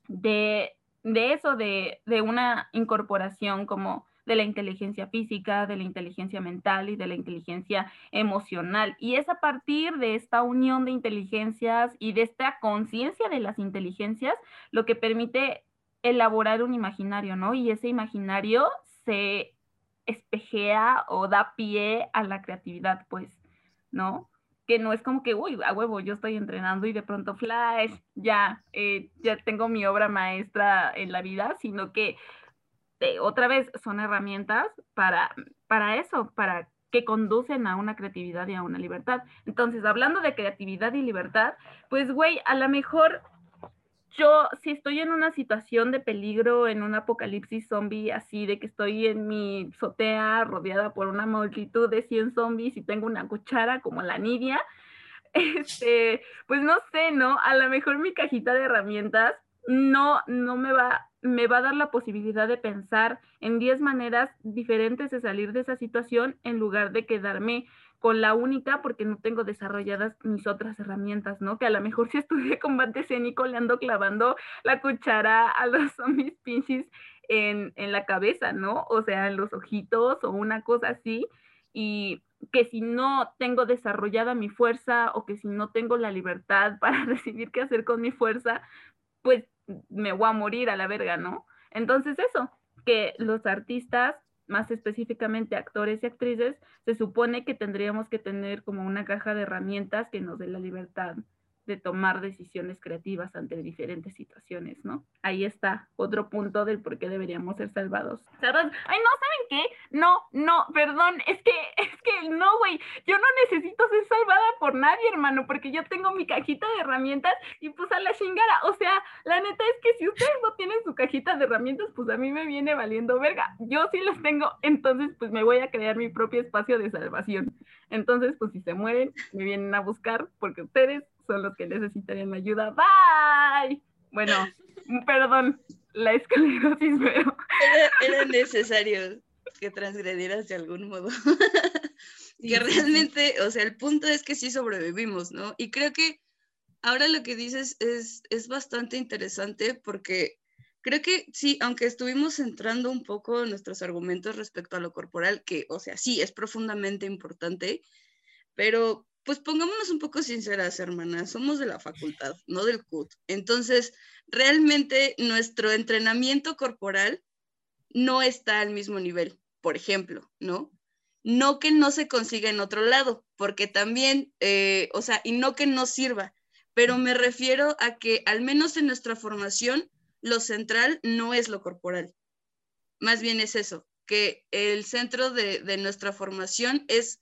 De, de eso, de, de una incorporación como de la inteligencia física, de la inteligencia mental y de la inteligencia emocional. Y es a partir de esta unión de inteligencias y de esta conciencia de las inteligencias lo que permite elaborar un imaginario, ¿no? Y ese imaginario se espejea o da pie a la creatividad, pues, ¿no? que no es como que, uy, a huevo, yo estoy entrenando y de pronto flash, ya, eh, ya tengo mi obra maestra en la vida, sino que otra vez son herramientas para, para eso, para que conducen a una creatividad y a una libertad. Entonces, hablando de creatividad y libertad, pues, güey, a lo mejor yo, si estoy en una situación de peligro, en un apocalipsis zombie, así de que estoy en mi azotea rodeada por una multitud de 100 zombies y tengo una cuchara como la Nidia, este, pues no sé, ¿no? A lo mejor mi cajita de herramientas no, no me va me va a dar la posibilidad de pensar en 10 maneras diferentes de salir de esa situación en lugar de quedarme con la única porque no tengo desarrolladas mis otras herramientas, ¿no? Que a lo mejor si estudié combate escénico le ando clavando la cuchara a los zombies pinches en, en la cabeza, ¿no? O sea, en los ojitos o una cosa así. Y que si no tengo desarrollada mi fuerza o que si no tengo la libertad para decidir qué hacer con mi fuerza, pues me voy a morir a la verga, ¿no? Entonces eso, que los artistas, más específicamente actores y actrices, se supone que tendríamos que tener como una caja de herramientas que nos dé la libertad de tomar decisiones creativas ante diferentes situaciones, ¿no? Ahí está otro punto del por qué deberíamos ser salvados. Ay, no, ¿saben qué? No, no, perdón, es que, es que no, güey, yo no necesito ser salvada por nadie, hermano, porque yo tengo mi cajita de herramientas y pues a la chingada, o sea, la neta es que si ustedes no tienen su cajita de herramientas, pues a mí me viene valiendo verga. Yo sí las tengo, entonces pues me voy a crear mi propio espacio de salvación. Entonces, pues si se mueren, me vienen a buscar porque ustedes son los que necesitarían ayuda. Bye. Bueno, perdón, la esclerosis, pero... Era, necesario que transgredieras de algún modo. que realmente, o sea, el punto es que sí sobrevivimos, ¿no? Y creo que ahora lo que dices es, es bastante interesante porque creo que sí, aunque estuvimos centrando un poco nuestros argumentos respecto a lo corporal, que, o sea, sí, es profundamente importante, pero pues pongámonos un poco sinceras, hermanas, somos de la facultad, no del CUT. Entonces, realmente nuestro entrenamiento corporal no está al mismo nivel, por ejemplo, ¿no? No que no se consiga en otro lado, porque también, eh, o sea, y no que no sirva, pero me refiero a que al menos en nuestra formación, lo central no es lo corporal. Más bien es eso, que el centro de, de nuestra formación es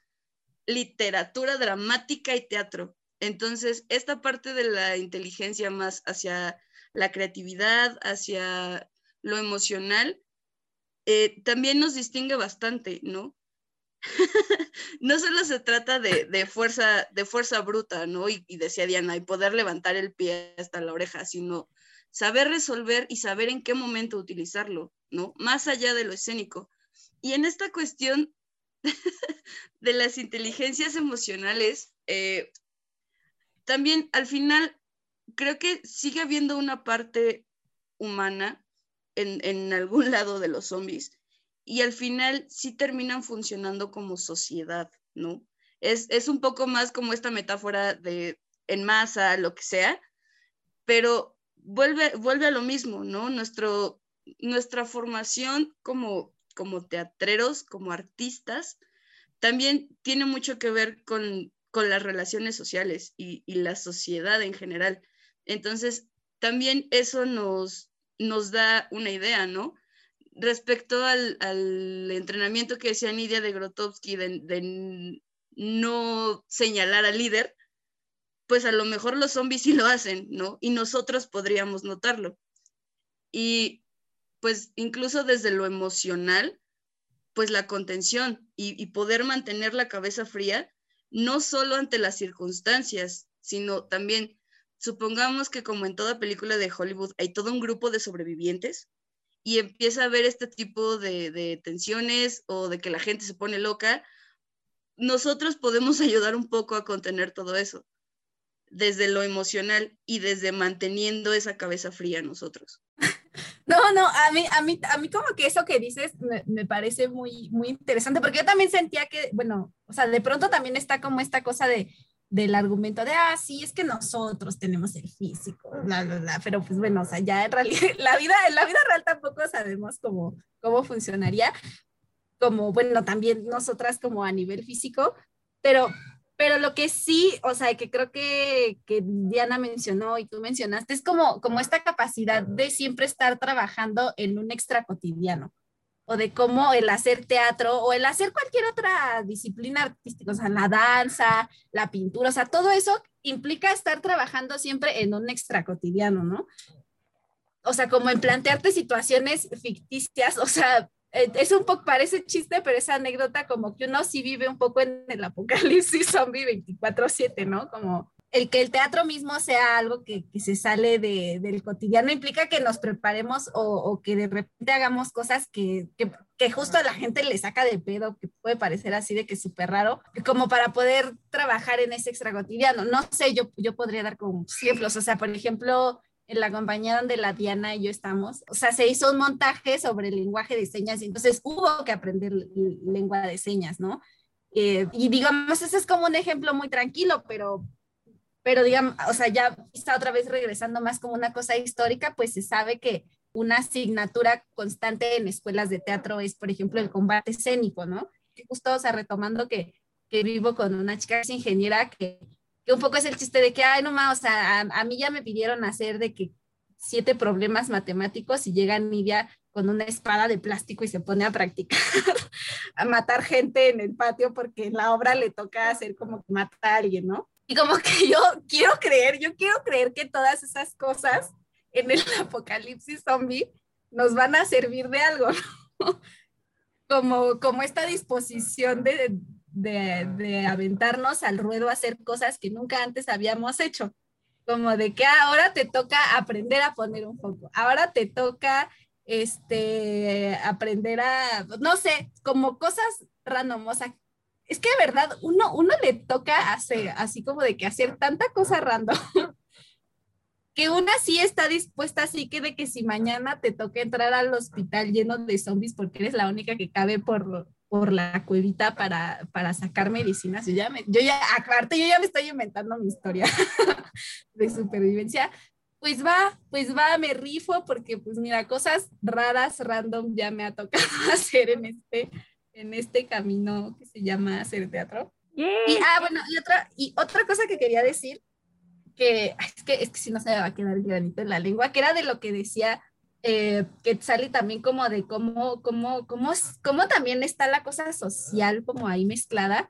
literatura dramática y teatro. Entonces, esta parte de la inteligencia más hacia la creatividad, hacia lo emocional, eh, también nos distingue bastante, ¿no? no solo se trata de, fuerza, de fuerza bruta, ¿no? Y, y, decía Diana, y poder levantar el pie hasta la oreja, sino saber resolver y saber en qué momento utilizarlo, ¿no? Más allá de lo escénico. Y en esta cuestión de las inteligencias emocionales, eh, también al final creo que sigue habiendo una parte humana en, en, algún lado de los zombies y al final sí terminan funcionando como sociedad, ¿no? Es, es un poco más como esta metáfora de en masa, lo que sea, pero vuelve, vuelve a lo mismo, ¿no? Nuestro, nuestra formación como, como teatreros, como artistas, también tiene mucho que ver con, las relaciones sociales y, la sociedad en general. Entonces, también eso nos, da una idea, ¿no? respecto al, entrenamiento que decía Nidia de Grotowski de, no señalar al líder, pues a lo mejor los zombies sí lo hacen, ¿no? Y nosotros podríamos notarlo. Y pues incluso desde lo emocional, pues la contención y, poder mantener la cabeza fría, no solo ante las circunstancias, sino también, supongamos que como en toda película de Hollywood hay todo un grupo de sobrevivientes, y empieza a ver este tipo de, tensiones o de que la gente se pone loca, nosotros podemos ayudar un poco a contener todo eso, desde lo emocional y desde manteniendo esa cabeza fría nosotros. No, no, a mí, a mí, a mí como que eso que dices me, me, parece muy, muy interesante, porque yo también sentía que, bueno, o sea, de pronto también está como esta cosa de, del argumento de, ah, sí, es que nosotros tenemos el físico, bla, bla, bla. pero pues bueno, o sea, ya en realidad, la vida, en la vida real tampoco sabemos cómo, cómo funcionaría, como, bueno, también nosotras como a nivel físico, pero, pero lo que sí, o sea, que creo que, que Diana mencionó y tú mencionaste, es como, como esta capacidad de siempre estar trabajando en un extra cotidiano o de cómo el hacer teatro o el hacer cualquier otra disciplina artística, o sea, la danza, la pintura, o sea, todo eso implica estar trabajando siempre en un extra cotidiano, ¿no? O sea, como en plantearte situaciones ficticias, o sea, es un poco, parece chiste, pero esa anécdota como que uno sí vive un poco en el apocalipsis zombie 24/7, ¿no? Como el que el teatro mismo sea algo que, que se sale de, del cotidiano implica que nos preparemos o, o que de repente hagamos cosas que, que, que, justo a la gente le saca de pedo, que puede parecer así de que es súper raro, como para poder trabajar en ese extra cotidiano. No sé, yo, yo podría dar como ejemplos, o sea, por ejemplo, en la compañía donde la Diana y yo estamos, o sea, se hizo un montaje sobre el lenguaje de señas, y entonces hubo que aprender lengua de señas, ¿no? Eh, y digamos, ese es como un ejemplo muy tranquilo, pero pero digamos, o sea, ya está otra vez regresando más como una cosa histórica, pues se sabe que una asignatura constante en escuelas de teatro es, por ejemplo, el combate escénico, ¿no? Justo, o sea, retomando que, que vivo con una chica que es ingeniera, que, que, un poco es el chiste de que, ay, no más, o sea, a, a, mí ya me pidieron hacer de que siete problemas matemáticos y llega Nidia con una espada de plástico y se pone a practicar, a matar gente en el patio porque en la obra le toca hacer como que mata a alguien, ¿no? Y como que yo quiero creer, yo quiero creer que todas esas cosas en el apocalipsis zombie nos van a servir de algo, ¿no? Como, como esta disposición de, de, de, aventarnos al ruedo a hacer cosas que nunca antes habíamos hecho. Como de que ahora te toca aprender a poner un foco, ahora te toca este, aprender a, no sé, como cosas random, o sea, es que de verdad uno, uno le toca hacer así como de que hacer tanta cosa random que una sí está dispuesta así que de que si mañana te toca entrar al hospital lleno de zombies porque eres la única que cabe por, por la cuevita para, para sacar medicinas, yo ya, me, yo ya, aparte yo ya me estoy inventando mi historia de supervivencia, pues va, pues va, me rifo porque pues mira, cosas raras, random ya me ha tocado hacer en este en este camino que se llama hacer teatro. Y, ah, bueno, y otra, y otra cosa que quería decir, que es que, es que si no se me va a quedar el granito en la lengua, que era de lo que decía eh, que sale también como de cómo, cómo, cómo, cómo también está la cosa social como ahí mezclada.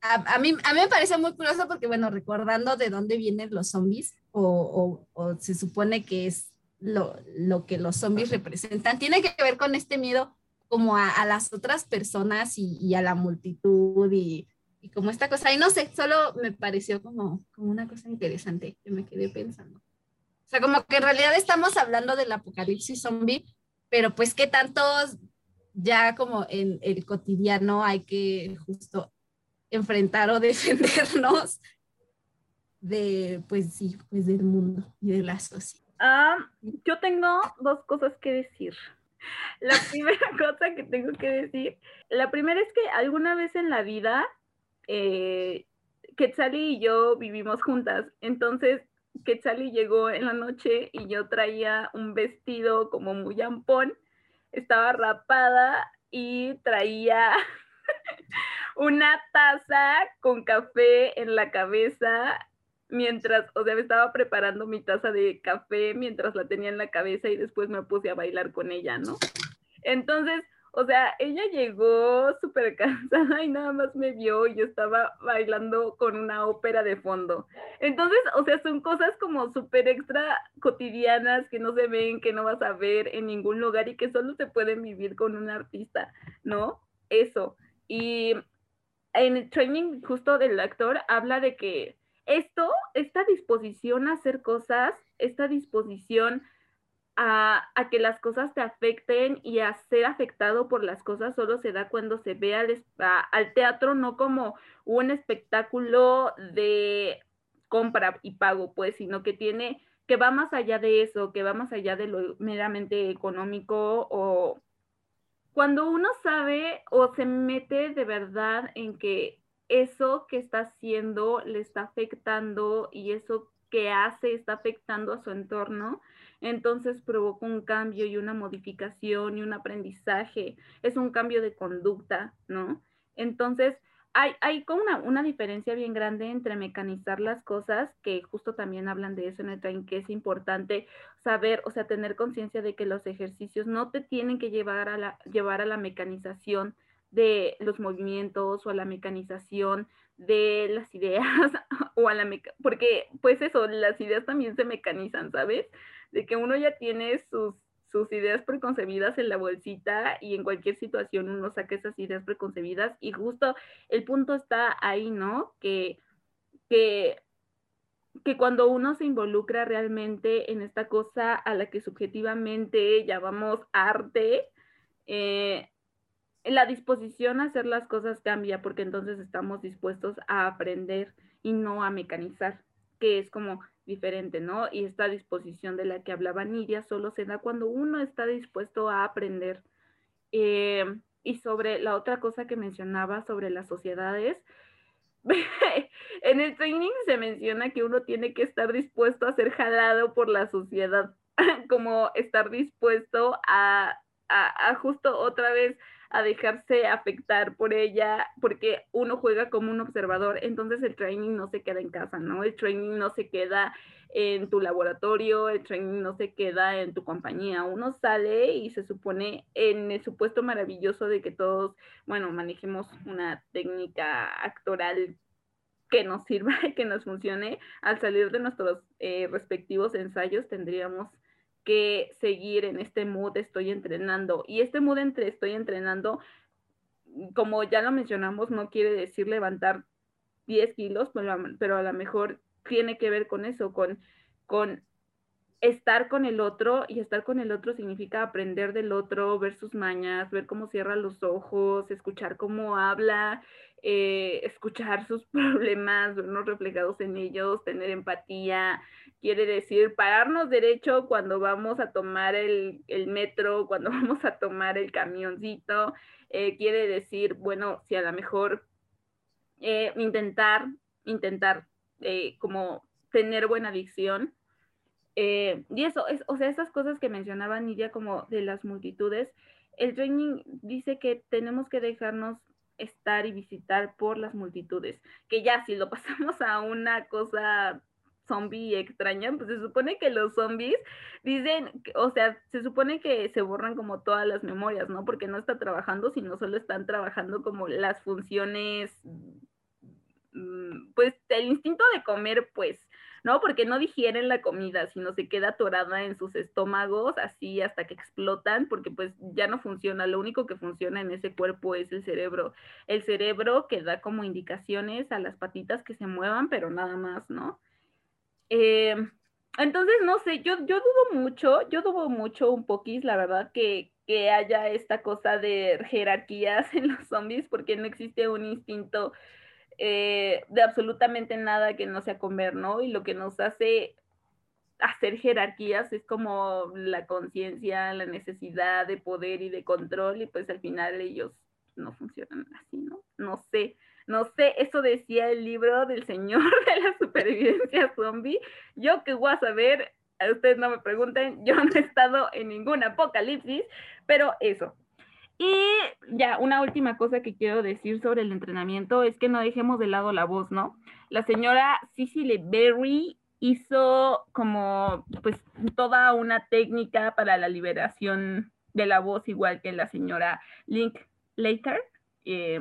A, a, mí, a mí me parece muy curioso porque, bueno, recordando de dónde vienen los zombies, o, o, o se supone que es lo, lo que los zombies representan. Tiene que ver con este miedo como a, a las otras personas y, y, a la multitud y, y como esta cosa. Y no sé, solo me pareció como, como una cosa interesante que me quedé pensando. Sea, como que en realidad estamos hablando del apocalipsis zombie, pero pues qué tantos ya como en el cotidiano hay que justo enfrentar o defendernos de, pues sí, pues del mundo y de la sociedad. Ah, yo tengo dos cosas que decir. La primera cosa que tengo que decir, la primera es que alguna vez en la vida, eh, Quetzali y yo vivimos juntas. Entonces, Quetzali llegó en la noche y yo traía un vestido como muy ampón, estaba rapada y traía una taza con café en la cabeza mientras, o sea, me estaba preparando mi taza de café mientras la tenía en la cabeza y después me puse a bailar con ella, ¿no? Entonces, o sea, ella llegó súper cansada y nada más me vio y yo estaba bailando con una ópera de fondo. Entonces, o sea, son cosas como súper extra cotidianas que no se ven, que no vas a ver en ningún lugar y que solo se pueden vivir con un artista, ¿no? Eso. Y en el training justo del actor habla de que esto, esta disposición a hacer cosas, esta disposición a, que las cosas te afecten y a ser afectado por las cosas solo se da cuando se ve al teatro no como un espectáculo de compra y pago, pues, sino que tiene, que va más allá de eso, que va más allá de lo meramente económico o cuando uno sabe o se mete de verdad en que eso que está haciendo le está afectando y eso que hace está afectando a su entorno, entonces provoca un cambio y una modificación y un aprendizaje, es un cambio de conducta, ¿no? Entonces, hay, hay como una, una, diferencia bien grande entre mecanizar las cosas, que justo también hablan de eso en el train, que es importante saber, o sea, tener conciencia de que los ejercicios no te tienen que llevar a la, llevar a la mecanización de los movimientos o a la mecanización de las ideas o a la meca porque pues eso, las ideas también se mecanizan, ¿sabes? De que uno ya tiene sus, sus ideas preconcebidas en la bolsita y en cualquier situación uno saca esas ideas preconcebidas y justo el punto está ahí, ¿no? Que, que, que cuando uno se involucra realmente en esta cosa a la que subjetivamente llamamos arte, eh, la disposición a hacer las cosas cambia porque entonces estamos dispuestos a aprender y no a mecanizar, que es como diferente, ¿no? Y esta disposición de la que hablaba Nidia solo se da cuando uno está dispuesto a aprender. Eh, y sobre la otra cosa que mencionaba sobre las sociedades, en el training se menciona que uno tiene que estar dispuesto a ser jalado por la sociedad, como estar dispuesto a, a, a justo otra vez a dejarse afectar por ella, porque uno juega como un observador, entonces el training no se queda en casa, ¿no? El training no se queda en tu laboratorio, el training no se queda en tu compañía, uno sale y se supone en el supuesto maravilloso de que todos, bueno, manejemos una técnica actoral que nos sirva y que nos funcione, al salir de nuestros eh, respectivos ensayos tendríamos que seguir en este mood estoy entrenando. Y este mood entre estoy entrenando, como ya lo mencionamos, no quiere decir levantar 10 kilos, pero, a lo mejor tiene que ver con eso, con, con estar con el otro y estar con el otro significa aprender del otro, ver sus mañas, ver cómo cierra los ojos, escuchar cómo habla, eh, escuchar sus problemas, vernos reflejados en ellos, tener empatía, quiere decir pararnos derecho cuando vamos a tomar el, metro, cuando vamos a tomar el camioncito, eh, quiere decir, bueno, si a lo mejor eh, intentar, intentar eh, como tener buena adicción. y eso, es, o sea, esas cosas que mencionaba Nidia como de las multitudes, el training dice que tenemos que dejarnos estar y visitar por las multitudes, que ya si lo pasamos a una cosa zombie extraña, pues se supone que los zombies dicen, o sea, se supone que se borran como todas las memorias, ¿no? Porque no está trabajando, sino solo están trabajando como las funciones mm, pues el instinto de comer, pues, ¿no? Porque no digieren la comida, sino se queda atorada en sus estómagos, así hasta que explotan, porque pues ya no funciona, lo único que funciona en ese cuerpo es el cerebro. El cerebro que da como indicaciones a las patitas que se muevan, pero nada más, ¿no? Eh, entonces, no sé, yo, yo dudo mucho, yo dudo mucho un poquís, la verdad, que, que haya esta cosa de jerarquías en los zombies, porque no existe un instinto eh, de absolutamente nada que no sea comer, ¿no? Y lo que nos hace hacer jerarquías es como la conciencia, la necesidad de poder y de control, y pues al final ellos no funcionan así, ¿no? No sé, no sé, eso decía el libro del señor de la supervivencia zombie. Yo que voy a saber, a ustedes no me pregunten, yo no he estado en ningún apocalipsis, pero eso, y ya, una última cosa que quiero decir sobre el entrenamiento es que no dejemos de lado la voz, ¿no? La señora Cicely Berry hizo como pues toda una técnica para la liberación de la voz, igual que la señora Link Later. Eh,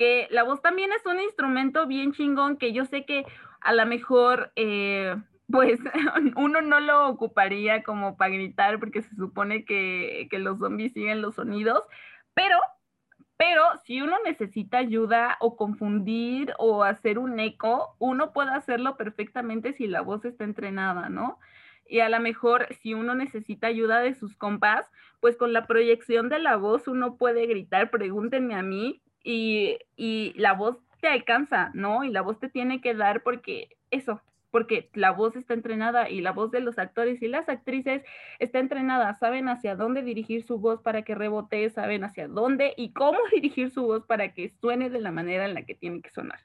que la voz también es un instrumento bien chingón que yo sé que a lo mejor eh, pues uno no lo ocuparía como para gritar porque se supone que, los zombies siguen los sonidos, pero, pero si uno necesita ayuda o confundir o hacer un eco, uno puede hacerlo perfectamente si la voz está entrenada, ¿no? Y a lo mejor si uno necesita ayuda de sus compas, pues con la proyección de la voz uno puede gritar, pregúntenme a mí, y, y la voz te alcanza, ¿no? Y la voz te tiene que dar porque eso, porque la voz está entrenada y la voz de los actores y las actrices está entrenada, saben hacia dónde dirigir su voz para que rebote, saben hacia dónde y cómo dirigir su voz para que suene de la manera en la que tiene que sonar.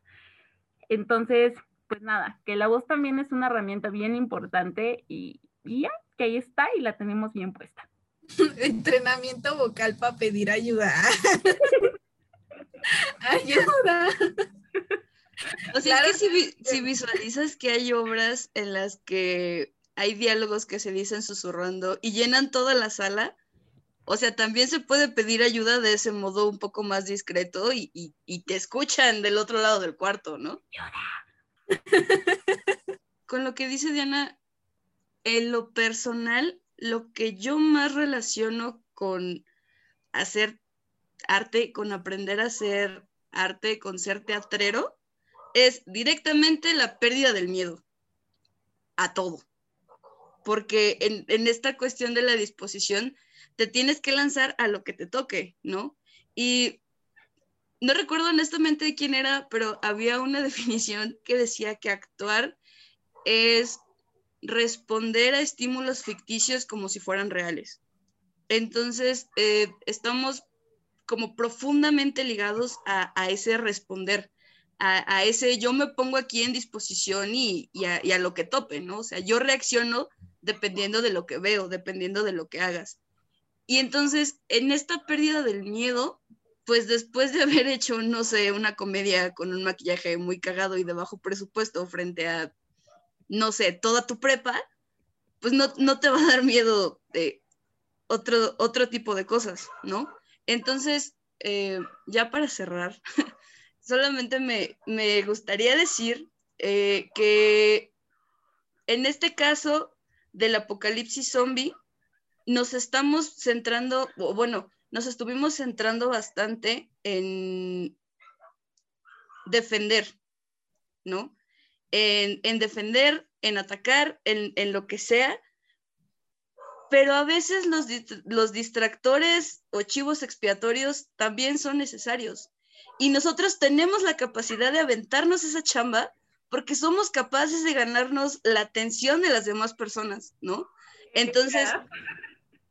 Entonces, pues nada, que la voz también es una herramienta bien importante y, ya, que ahí está y la tenemos bien puesta. Entrenamiento vocal para pedir ayuda. ayuda. O sea, es que si, visualizas que hay obras en las que hay diálogos que se dicen susurrando y llenan toda la sala, o sea, también se puede pedir ayuda de ese modo un poco más discreto y, te escuchan del otro lado del cuarto, ¿no? Con lo que dice Diana, en lo personal, lo que yo más relaciono con hacer arte, con aprender a hacer arte, con ser teatrero, es directamente la pérdida del miedo a todo. Porque en, esta cuestión de la disposición, te tienes que lanzar a lo que te toque, ¿no? Y no recuerdo honestamente quién era, pero había una definición que decía que actuar es responder a estímulos ficticios como si fueran reales. Entonces, eh, estamos como profundamente ligados a, a, ese responder a, ese yo me pongo aquí en disposición y, a, lo que tope, ¿no? O sea, yo reacciono dependiendo de lo que veo, dependiendo de lo que hagas. Y entonces, en esta pérdida del miedo, pues después de haber hecho, no sé, una comedia con un maquillaje muy cagado y de bajo presupuesto frente a, no sé, toda tu prepa, pues no, no te va a dar miedo de otro, otro tipo de cosas, ¿no? Entonces, eh, ya para cerrar, solamente me, gustaría decir eh, que en este caso del apocalipsis zombie, nos estamos centrando, bueno, nos estuvimos centrando bastante en defender, ¿no? En, defender, en atacar, en, lo que sea, pero a veces los, los distractores o chivos expiatorios también son necesarios y nosotros tenemos la capacidad de aventarnos esa chamba porque somos capaces de ganarnos la atención de las demás personas, ¿no? Entonces,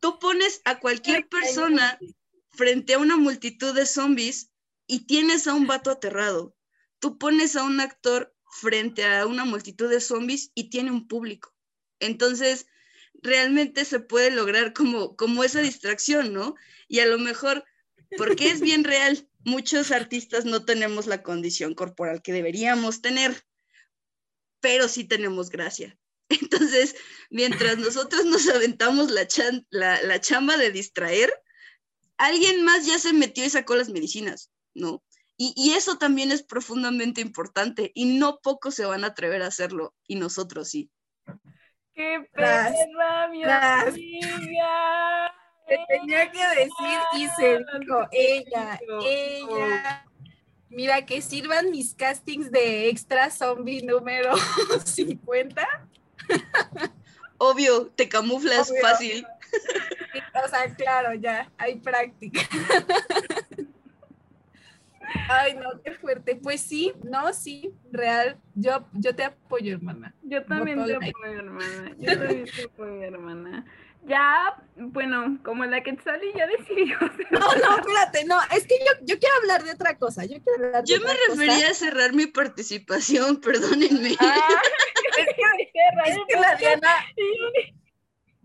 tú pones a cualquier persona frente a una multitud de zombies y tienes a un vato aterrado. Tú pones a un actor frente a una multitud de zombies y tiene un público. Entonces, realmente se puede lograr como, como esa distracción, ¿no? Y a lo mejor, porque es bien real, muchos artistas no tenemos la condición corporal que deberíamos tener, pero sí tenemos gracia. Entonces, mientras nosotros nos aventamos la, la, chamba de distraer, alguien más ya se metió y sacó las medicinas, ¿no? Y, y eso también es profundamente importante y no pocos se van a atrever a hacerlo y nosotros sí. ¡Qué perra, mi tras. amiga! Se tenía que decir y se dijo ella, ella. Mira, que sirvan mis castings de extra zombie número 50. Obvio, te camuflas Obvio. fácil. O sea, claro, ya, hay práctica. Ay, no, qué fuerte. Pues sí, no, sí, real. Yo, yo te apoyo, hermana. Yo también te apoyo, hermana. Yo también te apoyo, hermana. Ya, bueno, como la Quetzali ya decidió. No, no, espérate, no, es que yo, yo quiero hablar de otra cosa. Yo quiero hablar de Yo me cosa. refería a cerrar mi participación, perdónenme. Ah, es que cierra Es que la Diana,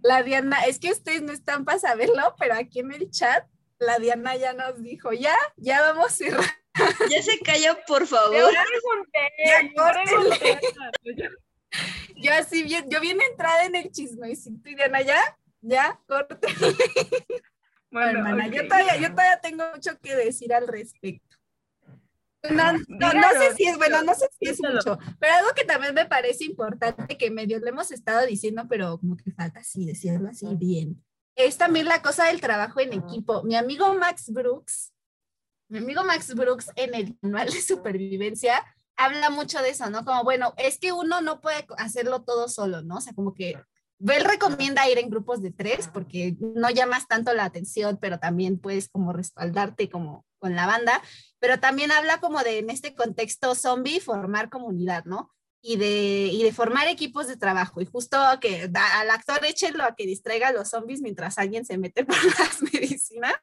la Diana, es que ustedes no están para saberlo, pero aquí en el chat, la Diana ya nos dijo, ya, ya vamos a cerrar. Ya se calla, por favor. Ya, yo pregunté. Yo- Yo así bien, yo bien entrada en el chismecito y Diana, ya, ya, corte. Bueno, hermana, yo, todavía, yo todavía tengo mucho que decir al respecto. No, no, sé si es, bueno, no sé si es mucho, pero algo que también me parece importante que medio le hemos estado diciendo, pero como que falta así decirlo así bien, es también la cosa del trabajo en equipo. Mi amigo Max Brooks, mi amigo Max Brooks en el manual de supervivencia habla mucho de eso, ¿no? Como, bueno, es que uno no puede hacerlo todo solo, ¿no? O sea, como que él recomienda ir en grupos de tres porque no llamas tanto la atención, pero también puedes como respaldarte como con la banda, pero también habla como de en este contexto zombie formar comunidad, ¿no? Y de, y de formar equipos de trabajo y justo que da- al actor échenlo a que distraiga a los zombies mientras alguien se mete por las medicinas.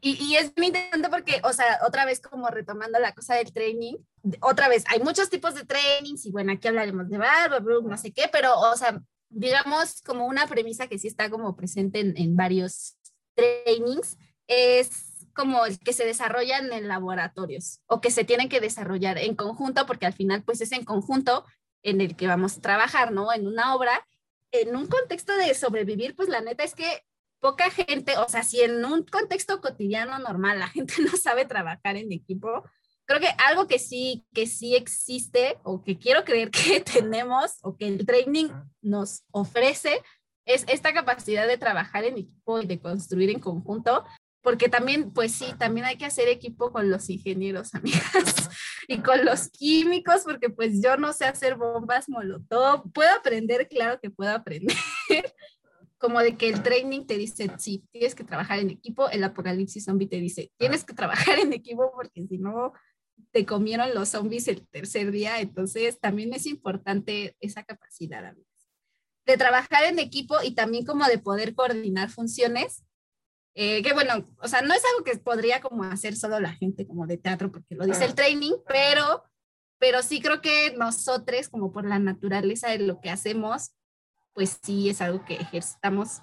Y, y es muy interesante porque, o sea, otra vez como retomando la cosa del training, otra vez, hay muchos tipos de trainings y bueno, aquí hablaremos de barba, no sé qué, pero, o sea, digamos como una premisa que sí está como presente en, en varios trainings, es como el que se desarrollan en laboratorios o que se tienen que desarrollar en conjunto, porque al final pues es en conjunto en el que vamos a trabajar, ¿no? En una obra, en un contexto de sobrevivir, pues la neta es que poca gente, o sea, si en un contexto cotidiano normal la gente no sabe trabajar en equipo, creo que algo que sí, que sí existe o que quiero creer que tenemos o que el training nos ofrece es esta capacidad de trabajar en equipo y de construir en conjunto, porque también, pues sí, también hay que hacer equipo con los ingenieros, amigas, y con los químicos, porque pues yo no sé hacer bombas molotov, puedo aprender, claro que puedo aprender, como de que el training te dice, sí, tienes que trabajar en equipo, el apocalipsis zombie te dice, tienes que trabajar en equipo porque si no, te comieron los zombies el tercer día, entonces también es importante esa capacidad, amigas, de trabajar en equipo y también como de poder coordinar funciones, eh, que bueno, o sea, no es algo que podría como hacer solo la gente como de teatro, porque lo dice el training, pero, pero sí creo que nosotros, como por la naturaleza de lo que hacemos, pues sí es algo que ejercitamos,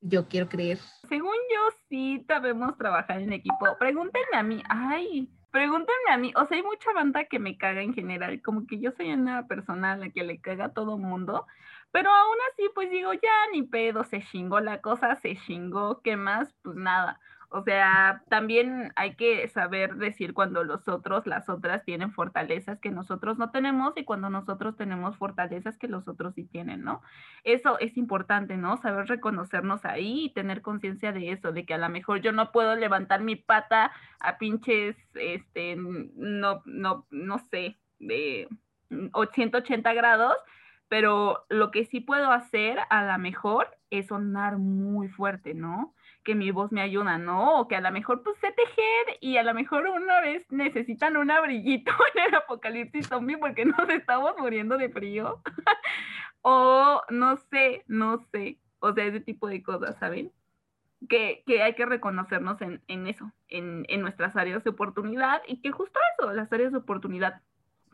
yo quiero creer. Según yo, sí sabemos trabajar en equipo. Pregúntenme a mí, ay, pregúntenme a mí. O sea, hay mucha banda que me caga en general, como que yo soy una persona a la que le caga a todo mundo, pero aún así, pues digo, ya ni pedo, se chingó la cosa, se chingó, ¿qué más? Pues nada. O sea, también hay que saber decir cuando los otros, las otras tienen fortalezas que nosotros no tenemos y cuando nosotros tenemos fortalezas que los otros sí tienen, ¿no? Eso es importante, ¿no? Saber reconocernos ahí y tener conciencia de eso, de que a lo mejor yo no puedo levantar mi pata a pinches, este, no, no, no sé, de 180 grados, pero lo que sí puedo hacer a lo mejor es sonar muy fuerte, ¿no? Que mi voz me ayuda, ¿no? O que a lo mejor pues sé tejer y a lo mejor una vez necesitan un abriguito en el apocalipsis zombie porque nos estamos muriendo de frío. o no sé, no sé. O sea, ese tipo de cosas, ¿saben? Que, que hay que reconocernos en, en eso, en, en nuestras áreas de oportunidad y que justo eso, las áreas de oportunidad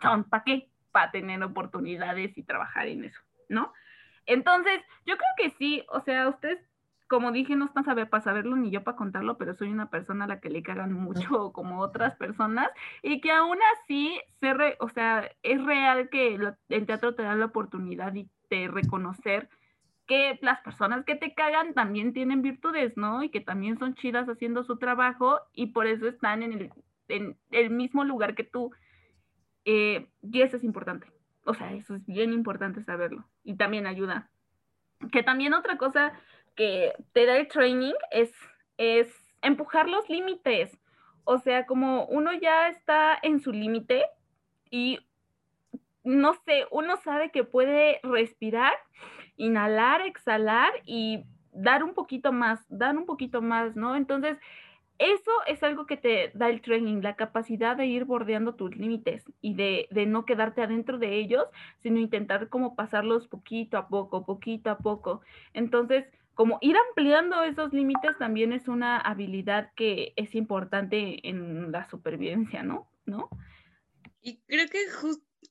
son para qué? Para tener oportunidades y trabajar en eso, ¿no? Entonces, yo creo que sí, o sea, ustedes, como dije, no están saber para saberlo ni yo para contarlo, pero soy una persona a la que le cagan mucho como otras personas y que aún así, se re- o sea, es real que lo- el teatro te da la oportunidad y de reconocer que las personas que te cagan también tienen virtudes, ¿no? Y que también son chidas haciendo su trabajo y por eso están en el, en el mismo lugar que tú. Eh, y eso es importante. O sea, eso es bien importante saberlo. Y también ayuda. Que también otra cosa que te da el training es, es empujar los límites. O sea, como uno ya está en su límite y no sé, uno sabe que puede respirar, inhalar, exhalar y dar un poquito más, dar un poquito más, ¿no? Entonces, eso es algo que te da el training, la capacidad de ir bordeando tus límites y de, de, no quedarte adentro de ellos, sino intentar como pasarlos poquito a poco, poquito a poco. Entonces, como ir ampliando esos límites también es una habilidad que es importante en la supervivencia, ¿no? ¿No? Y creo que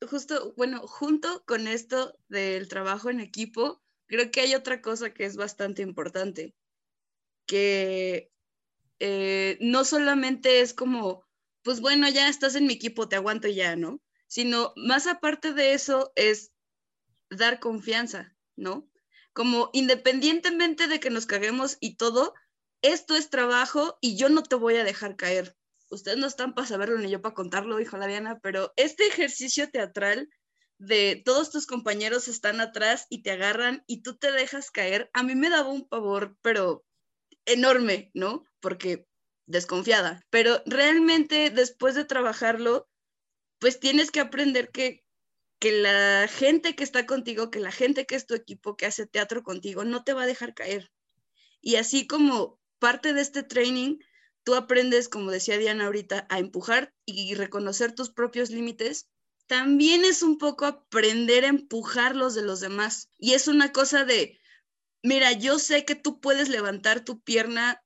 justo, bueno, junto con esto del trabajo en equipo, creo que hay otra cosa que es bastante importante, que eh, no solamente es como, pues bueno, ya estás en mi equipo, te aguanto ya, ¿no? Sino más aparte de eso es dar confianza, ¿no? como independientemente de que nos caguemos y todo, esto es trabajo y yo no te voy a dejar caer. Ustedes no están para saberlo ni yo para contarlo, dijo la Diana, pero este ejercicio teatral de todos tus compañeros están atrás y te agarran y tú te dejas caer, a mí me daba un pavor, pero enorme, ¿no? Porque desconfiada. Pero realmente después de trabajarlo, pues tienes que aprender que que la gente que está contigo, que la gente que es tu equipo, que hace teatro contigo, no te va a dejar caer. Y así como parte de este training, tú aprendes, como decía Diana ahorita, a empujar y reconocer tus propios límites, también es un poco aprender a empujar los de los demás. Y es una cosa de, mira, yo sé que tú puedes levantar tu pierna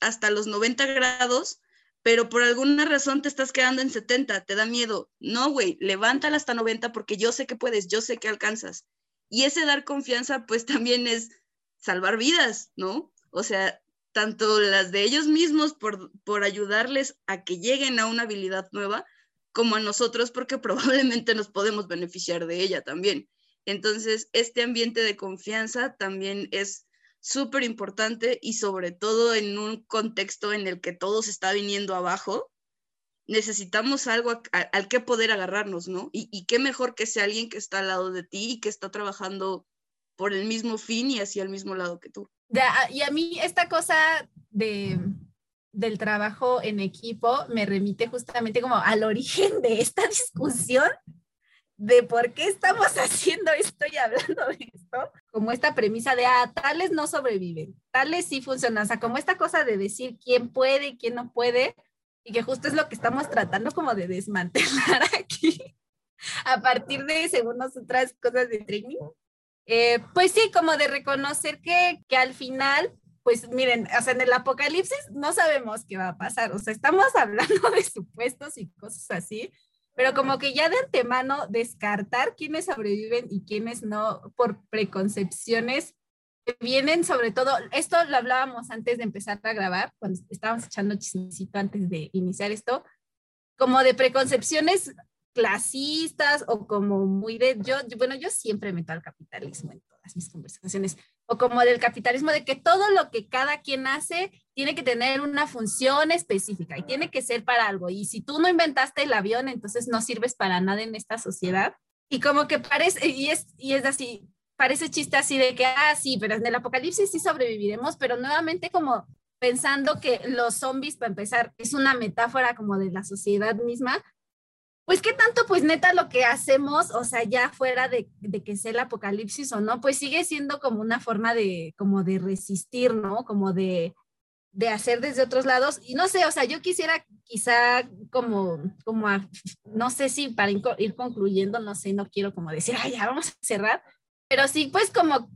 hasta los 90 grados, pero por alguna razón te estás quedando en 70, te da miedo. No, güey, levántala hasta 90 porque yo sé que puedes, yo sé que alcanzas. Y ese dar confianza, pues también es salvar vidas, ¿no? O sea, tanto las de ellos mismos por, por ayudarles a que lleguen a una habilidad nueva, como a nosotros porque probablemente nos podemos beneficiar de ella también. Entonces, este ambiente de confianza también es súper importante y sobre todo en un contexto en el que todo se está viniendo abajo, necesitamos algo al que poder agarrarnos, ¿no? Y, qué mejor que sea alguien que está al lado de ti y que está trabajando por el mismo fin y hacia el mismo lado que tú. y a mí esta cosa de, del trabajo en equipo me remite justamente como al origen de esta discusión de por qué estamos haciendo esto y hablando de esto, como esta premisa de, ah, tales no sobreviven, tales sí funcionan, o sea, como esta cosa de decir quién puede y quién no puede, y que justo es lo que estamos tratando como de desmantelar aquí, a partir de, según nosotras, cosas de training. Eh, pues sí, como de reconocer que, que al final pues miren, o sea, en el apocalipsis no sabemos qué va a pasar, o sea, estamos hablando de supuestos y cosas así, pero como que ya de antemano descartar quiénes sobreviven y quiénes no por preconcepciones que vienen sobre todo, esto lo hablábamos antes de empezar a grabar, cuando estábamos echando chismecito antes de iniciar esto, como de preconcepciones clasistas o como muy de, yo, bueno, yo siempre meto al capitalismo en todas mis conversaciones, o como del capitalismo de que todo lo que cada quien hace tiene que tener una función específica y tiene que ser para algo. Y si tú no inventaste el avión, entonces no sirves para nada en esta sociedad. Y como que parece, y es, y es así, parece chiste así de que, ah, sí, pero en el apocalipsis sí sobreviviremos, pero nuevamente como pensando que los zombies, para empezar, es una metáfora como de la sociedad misma, pues qué tanto, pues neta, lo que hacemos, o sea, ya fuera de, de, que sea el apocalipsis o no, pues sigue siendo como una forma de, como de resistir, ¿no? Como de, de hacer desde otros lados. Y no sé, o sea, yo quisiera quizá como, como, no sé si para ir concluyendo, no sé, no quiero como decir, ay, ya vamos a cerrar, pero sí, pues como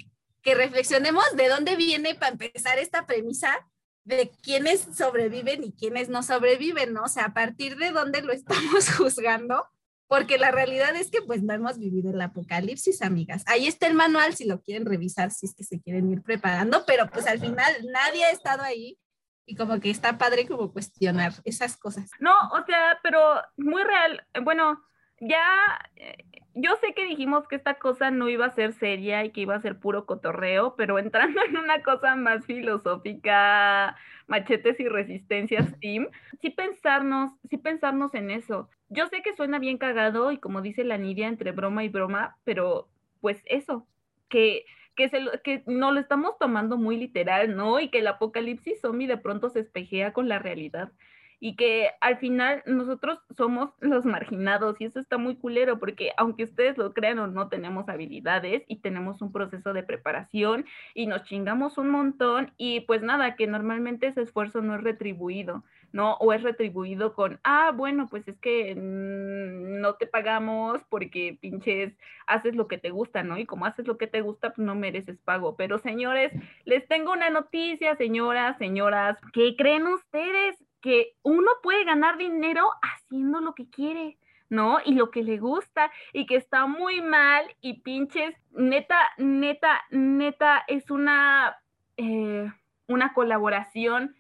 que reflexionemos de dónde viene para empezar esta premisa de quiénes sobreviven y quiénes no sobreviven, ¿no? O sea, a partir de dónde lo estamos juzgando, porque la realidad es que pues no hemos vivido el apocalipsis, amigas. Ahí está el manual si lo quieren revisar, si es que se quieren ir preparando, pero pues al final nadie ha estado ahí y como que está padre como cuestionar esas cosas. No, o sea, pero muy real, bueno, ya eh, yo sé que dijimos que esta cosa no iba a ser seria y que iba a ser puro cotorreo, pero entrando en una cosa más filosófica, machetes y resistencias team, sí pensarnos, sí pensarnos en eso. Yo sé que suena bien cagado y como dice la Nidia entre broma y broma, pero pues eso, que que, se que no lo estamos tomando muy literal, ¿no? Y que el apocalipsis zombie de pronto se espejea con la realidad y que al final nosotros somos los marginados y eso está muy culero porque aunque ustedes lo crean o no tenemos habilidades y tenemos un proceso de preparación y nos chingamos un montón y pues nada, que normalmente ese esfuerzo no es retribuido. ¿no? O es retribuido con, ah, bueno, pues es que no te pagamos porque pinches haces lo que te gusta, ¿no? Y como haces lo que te gusta, pues no mereces pago. Pero señores, les tengo una noticia, señoras, señoras, ¿qué creen ustedes? Que uno puede ganar dinero haciendo lo que quiere, ¿no? Y lo que le gusta y que está muy mal y pinches, neta, neta, neta, es una, eh, una colaboración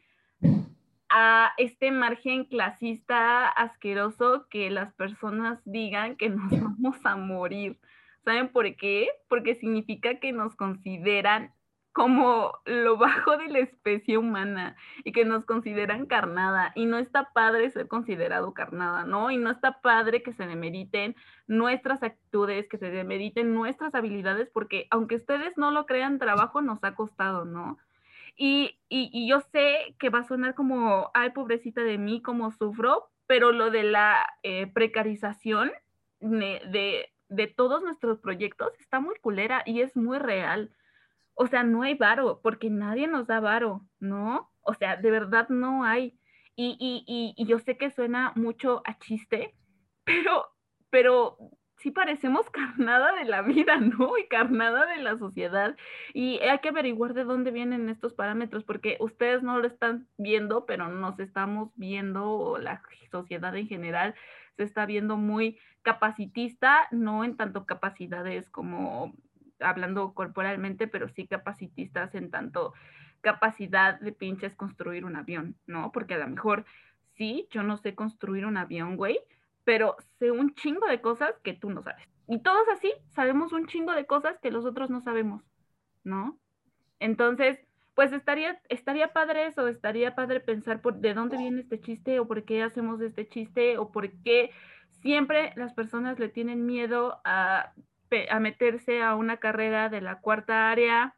a este margen clasista asqueroso que las personas digan que nos vamos a morir. ¿Saben por qué? Porque significa que nos consideran como lo bajo de la especie humana y que nos consideran carnada y no está padre ser considerado carnada, ¿no? Y no está padre que se demeriten nuestras actitudes, que se demeriten nuestras habilidades, porque aunque ustedes no lo crean, trabajo nos ha costado, ¿no? Y, y, yo sé que va a sonar como, ay, pobrecita de mí, como sufro, pero lo de la eh, precarización de, de todos nuestros proyectos está muy culera y es muy real o sea, no hay varo, porque nadie nos da varo, ¿no? O sea, de verdad no hay. Y, y, y, yo sé que suena mucho a chiste, pero, pero sí parecemos carnada de la vida, ¿no? Y carnada de la sociedad. Y hay que averiguar de dónde vienen estos parámetros, porque ustedes no lo están viendo, pero nos estamos viendo, o la sociedad en general se está viendo muy capacitista, no en tanto capacidades como hablando corporalmente, pero sí capacitistas en tanto capacidad de pinches construir un avión, ¿no? Porque a lo mejor sí, yo no sé construir un avión, güey, pero sé un chingo de cosas que tú no sabes. Y todos así sabemos un chingo de cosas que los otros no sabemos, ¿no? Entonces, pues estaría, estaría padre eso, estaría padre pensar por de dónde viene este chiste o por qué hacemos este chiste o por qué siempre las personas le tienen miedo a a meterse a una carrera de la cuarta área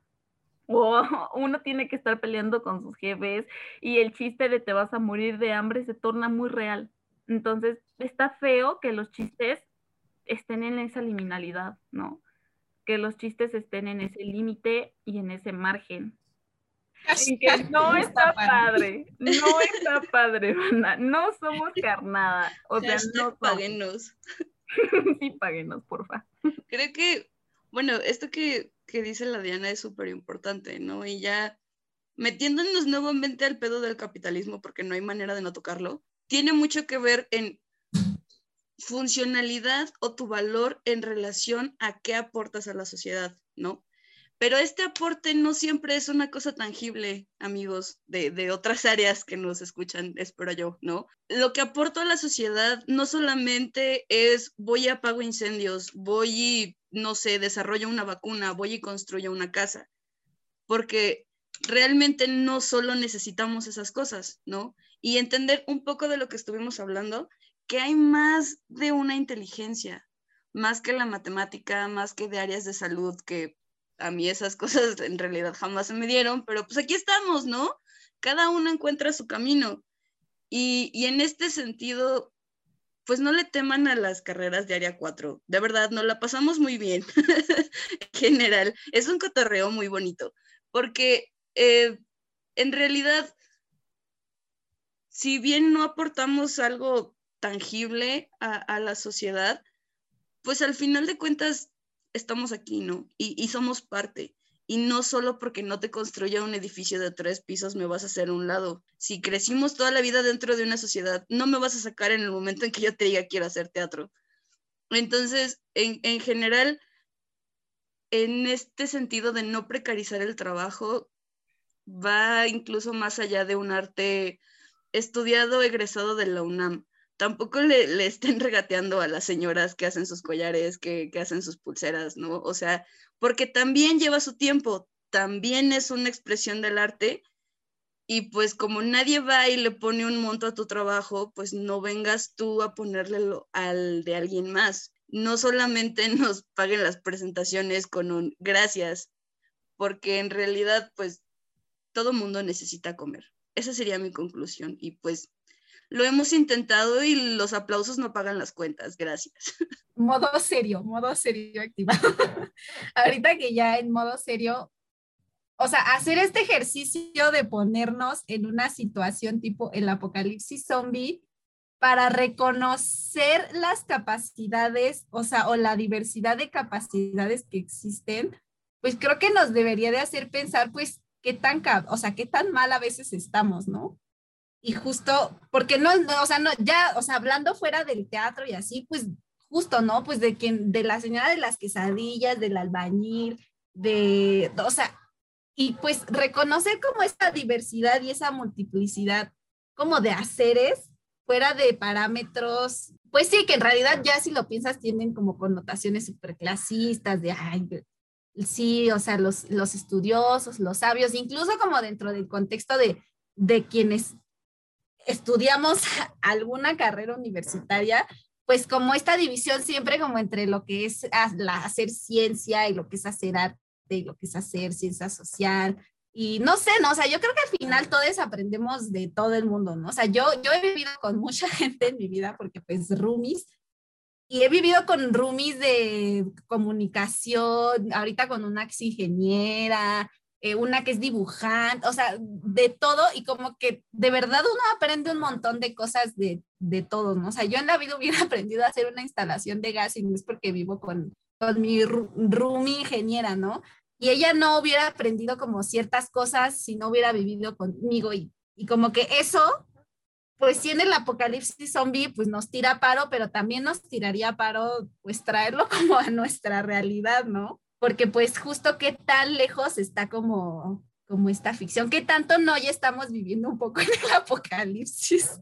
o uno tiene que estar peleando con sus jefes y el chiste de te vas a morir de hambre se torna muy real. Entonces, está feo que los chistes estén en esa liminalidad, ¿no? Que los chistes estén en ese límite y en ese margen. que no está padre, no está padre, no somos carnada, o sea, no paguenos. sí, páguenos, porfa. Creo que, bueno, esto que, que dice la Diana es súper importante, ¿no? Y ya metiéndonos nuevamente al pedo del capitalismo, porque no hay manera de no tocarlo, tiene mucho que ver en funcionalidad o tu valor en relación a qué aportas a la sociedad, ¿no? Pero este aporte no siempre es una cosa tangible, amigos de, otras áreas que nos escuchan, espero yo, ¿no? Lo que aporto a la sociedad no solamente es voy y apago incendios, voy y, no sé, desarrollo una vacuna, voy y construyo una casa, porque realmente no solo necesitamos esas cosas, ¿no? Y entender un poco de lo que estuvimos hablando, que hay más de una inteligencia, más que la matemática, más que de áreas de salud que a mí esas cosas en realidad jamás se me dieron, pero pues aquí estamos, ¿no? Cada uno encuentra su camino. Y, y en este sentido, pues no le teman a las carreras de Área 4. De verdad, nos la pasamos muy bien en general. Es un cotorreo muy bonito, porque eh, en realidad, si bien no aportamos algo tangible a, a la sociedad, pues al final de cuentas estamos aquí, ¿no? Y, somos parte. Y no solo porque no te construya un edificio de tres pisos me vas a hacer un lado. Si crecimos toda la vida dentro de una sociedad, no me vas a sacar en el momento en que yo te diga quiero hacer teatro. Entonces, en, en general, en este sentido de no precarizar el trabajo, va incluso más allá de un arte estudiado, egresado de la UNAM tampoco le, estén regateando a las señoras que hacen sus collares, que, que hacen sus pulseras, ¿no? O sea, porque también lleva su tiempo, también es una expresión del arte y pues como nadie va y le pone un monto a tu trabajo, pues no vengas tú a ponerle al de alguien más. No solamente nos paguen las presentaciones con un gracias, porque en realidad pues todo mundo necesita comer. Esa sería mi conclusión y pues lo hemos intentado y los aplausos no pagan las cuentas. Gracias. Modo serio, modo serio activado. Ahorita que ya en modo serio, o sea, hacer este ejercicio de ponernos en una situación tipo el apocalipsis zombie para reconocer las capacidades, o sea, o la diversidad de capacidades que existen, pues creo que nos debería de hacer pensar, pues, qué tan, o sea, qué tan mal a veces estamos, ¿no? Y justo, porque no, o sea, no, ya, o sea, hablando fuera del teatro y así, pues justo, ¿no? Pues de quien, de la señora de las quesadillas, del albañil, de, o sea, y pues reconocer como esa diversidad y esa multiplicidad como de haceres fuera de parámetros, pues sí, que en realidad ya si lo piensas tienen como connotaciones superclasistas de, ay, sí, o sea, los, los estudiosos, los sabios, incluso como dentro del contexto de, de quienes estudiamos alguna carrera universitaria, pues como esta división siempre como entre lo que es hacer ciencia y lo que es hacer arte y lo que es hacer ciencia social. Y no sé, no, o sea, yo creo que al final todos aprendemos de todo el mundo, ¿no? O sea, yo, yo he vivido con mucha gente en mi vida porque pues roomies, y he vivido con roomies de comunicación, ahorita con una ex ingeniera, eh, una que es dibujante, o sea, de todo y como que de verdad uno aprende un montón de cosas de, de todo, ¿no? O sea, yo en la vida hubiera aprendido a hacer una instalación de gas y no es porque vivo con, con mi roomie ingeniera, ¿no? Y ella no hubiera aprendido como ciertas cosas si no hubiera vivido conmigo y, y como que eso, pues si en el apocalipsis zombie, pues nos tira paro, pero también nos tiraría paro, pues traerlo como a nuestra realidad, ¿no? Porque pues justo qué tan lejos está como, como esta ficción, qué tanto no ya estamos viviendo un poco en el apocalipsis.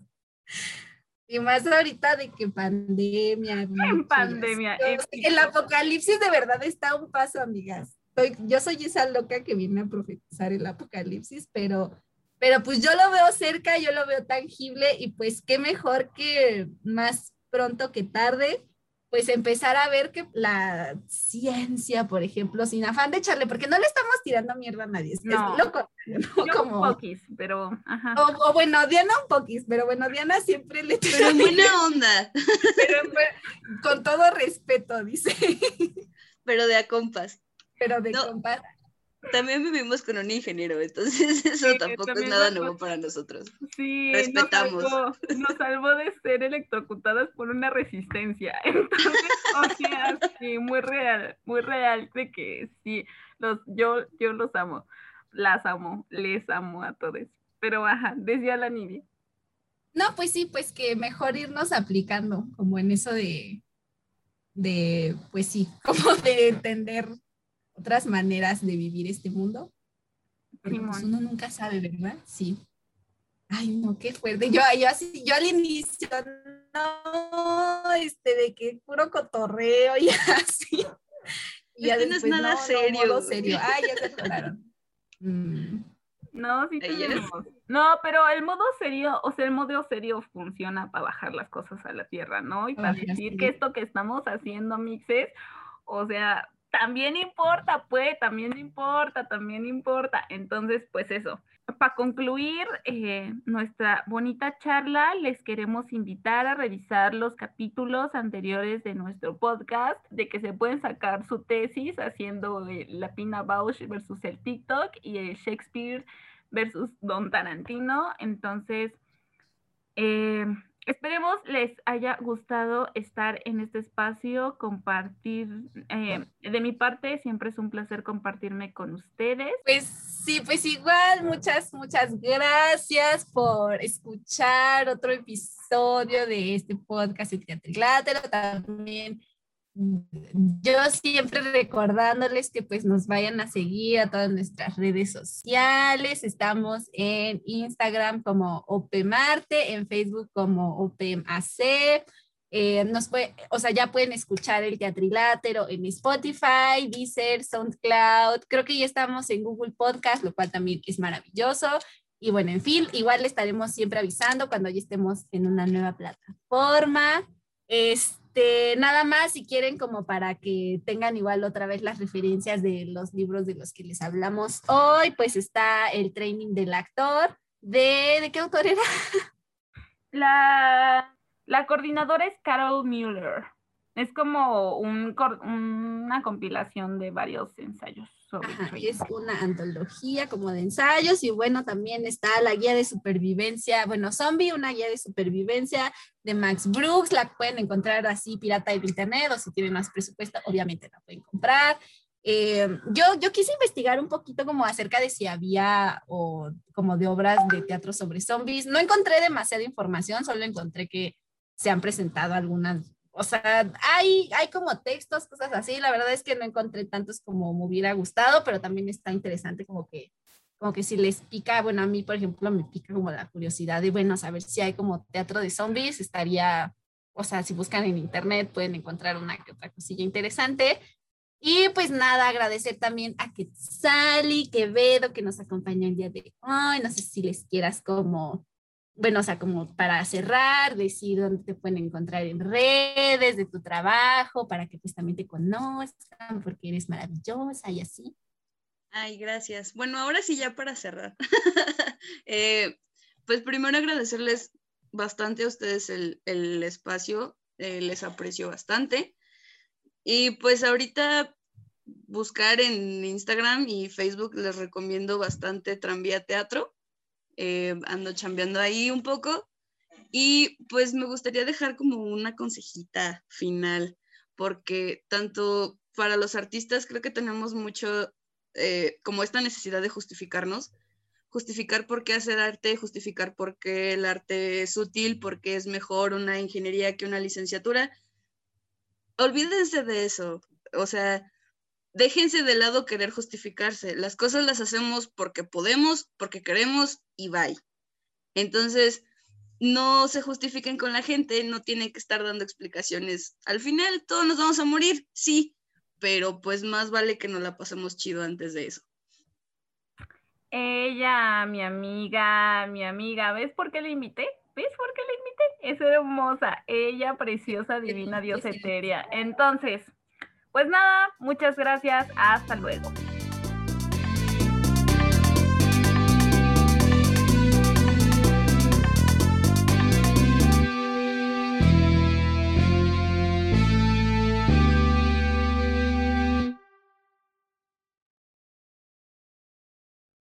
Y más ahorita de que pandemia. En pandemia. El apocalipsis de verdad está a un paso, amigas. yo soy esa loca que viene a profetizar el apocalipsis, pero, pero pues yo lo veo cerca, yo lo veo tangible y pues qué mejor que más pronto que tarde pues empezar a ver que la ciencia, por ejemplo, sin afán de echarle, porque no le estamos tirando mierda a nadie, es, no, loco. ¿no? Como, un poquis, pero... Ajá. O, bueno, Diana un poquis, pero bueno, Diana siempre le tira... Pero buena onda. Pero, con todo respeto, dice. Pero de a compas. Pero de compas también vivimos con un ingeniero, entonces eso tampoco es nada nuevo para nosotros. Sí, respetamos. Nos salvó, de ser electrocutadas por una resistencia. Entonces, o sea, sí, muy real, muy real de que sí, los, yo, yo los amo, las amo, les amo a todos. Pero ajá, decía la Nidia. No, pues sí, pues que mejor irnos aplicando, como en eso de, de, pues sí, como de entender otras maneras de vivir este mundo. Porque pues, uno nunca sabe, ¿verdad? Sí. Ay, no, qué fuerte. Yo, yo así, yo al inicio, no, este, de que puro cotorreo y así. Y ya no es nada serio. No, serio. Ay, ya se atoraron. Mm. No, sí tenemos. No, pero el modo serio, o sea, el modo serio funciona para bajar las cosas a la tierra, ¿no? Y para decir que esto que estamos haciendo, mixes, o sea, también importa, pues, también importa, también importa. Entonces, pues eso. Para concluir eh, nuestra bonita charla, les queremos invitar a revisar los capítulos anteriores de nuestro podcast, de que se pueden sacar su tesis haciendo la Pina Bausch versus el TikTok y el Shakespeare versus Don Tarantino. Entonces, eh, Esperemos les haya gustado estar en este espacio, compartir. Eh, de mi parte, siempre es un placer compartirme con ustedes. Pues sí, pues igual, muchas, muchas gracias por escuchar otro episodio de este podcast de Teatrilátero. También yo siempre recordándoles que pues nos vayan a seguir a todas nuestras redes sociales. Estamos en Instagram como OPMarte, en Facebook como OPMAC. Eh, nos puede, o sea, ya pueden escuchar el teatrilátero en Spotify, Deezer, SoundCloud. Creo que ya estamos en Google Podcast, lo cual también es maravilloso. Y bueno, en fin, igual le estaremos siempre avisando cuando ya estemos en una nueva plataforma. Este, nada más si quieren como para que tengan igual otra vez las referencias de los libros de los que les hablamos hoy, pues está el training del actor. ¿De, ¿de qué autor era? La, la coordinadora es Carol Mueller. Es como un, una compilación de varios ensayos. Ajá, es una antología como de ensayos y bueno, también está la guía de supervivencia, bueno, Zombie, una guía de supervivencia de Max Brooks, la pueden encontrar así pirata de internet o si tienen más presupuesto, obviamente la pueden comprar. Eh, yo, yo quise investigar un poquito como acerca de si había o como de obras de teatro sobre zombies. No encontré demasiada información, solo encontré que se han presentado algunas o sea, hay, hay como textos, cosas así. La verdad es que no encontré tantos como me hubiera gustado, pero también está interesante como que, como que si les pica, bueno, a mí, por ejemplo, me pica como la curiosidad de, bueno, saber si hay como teatro de zombies, estaría, o sea, si buscan en internet pueden encontrar una que otra cosilla interesante. Y pues nada, agradecer también a Quetzali, Quevedo, que nos acompañó el día de hoy. No sé si les quieras como bueno, o sea, como para cerrar, decir dónde te pueden encontrar en redes de tu trabajo, para que pues también te conozcan, porque eres maravillosa y así. Ay, gracias. Bueno, ahora sí ya para cerrar. Eh, pues primero agradecerles bastante a ustedes el, el espacio, eh, les aprecio bastante. Y pues ahorita buscar en Instagram y Facebook les recomiendo bastante Tranvía Teatro eh, ando chambeando ahí un poco. Y pues me gustaría dejar como una consejita final, porque tanto para los artistas creo que tenemos mucho eh, como esta necesidad de justificarnos, justificar por qué hacer arte, justificar por qué el arte es útil, por qué es mejor una ingeniería que una licenciatura. Olvídense de eso. O sea, déjense de lado querer justificarse. Las cosas las hacemos porque podemos, porque queremos y bye. Entonces, no se justifiquen con la gente, no tienen que estar dando explicaciones. Al final, todos nos vamos a morir, sí, pero pues más vale que nos la pasemos chido antes de eso. Ella, mi amiga, mi amiga, ¿ves por qué la invité? ¿Ves por qué la invité? Es hermosa, ella preciosa, divina, diosa etérea. Entonces, pues nada, muchas gracias, hasta luego.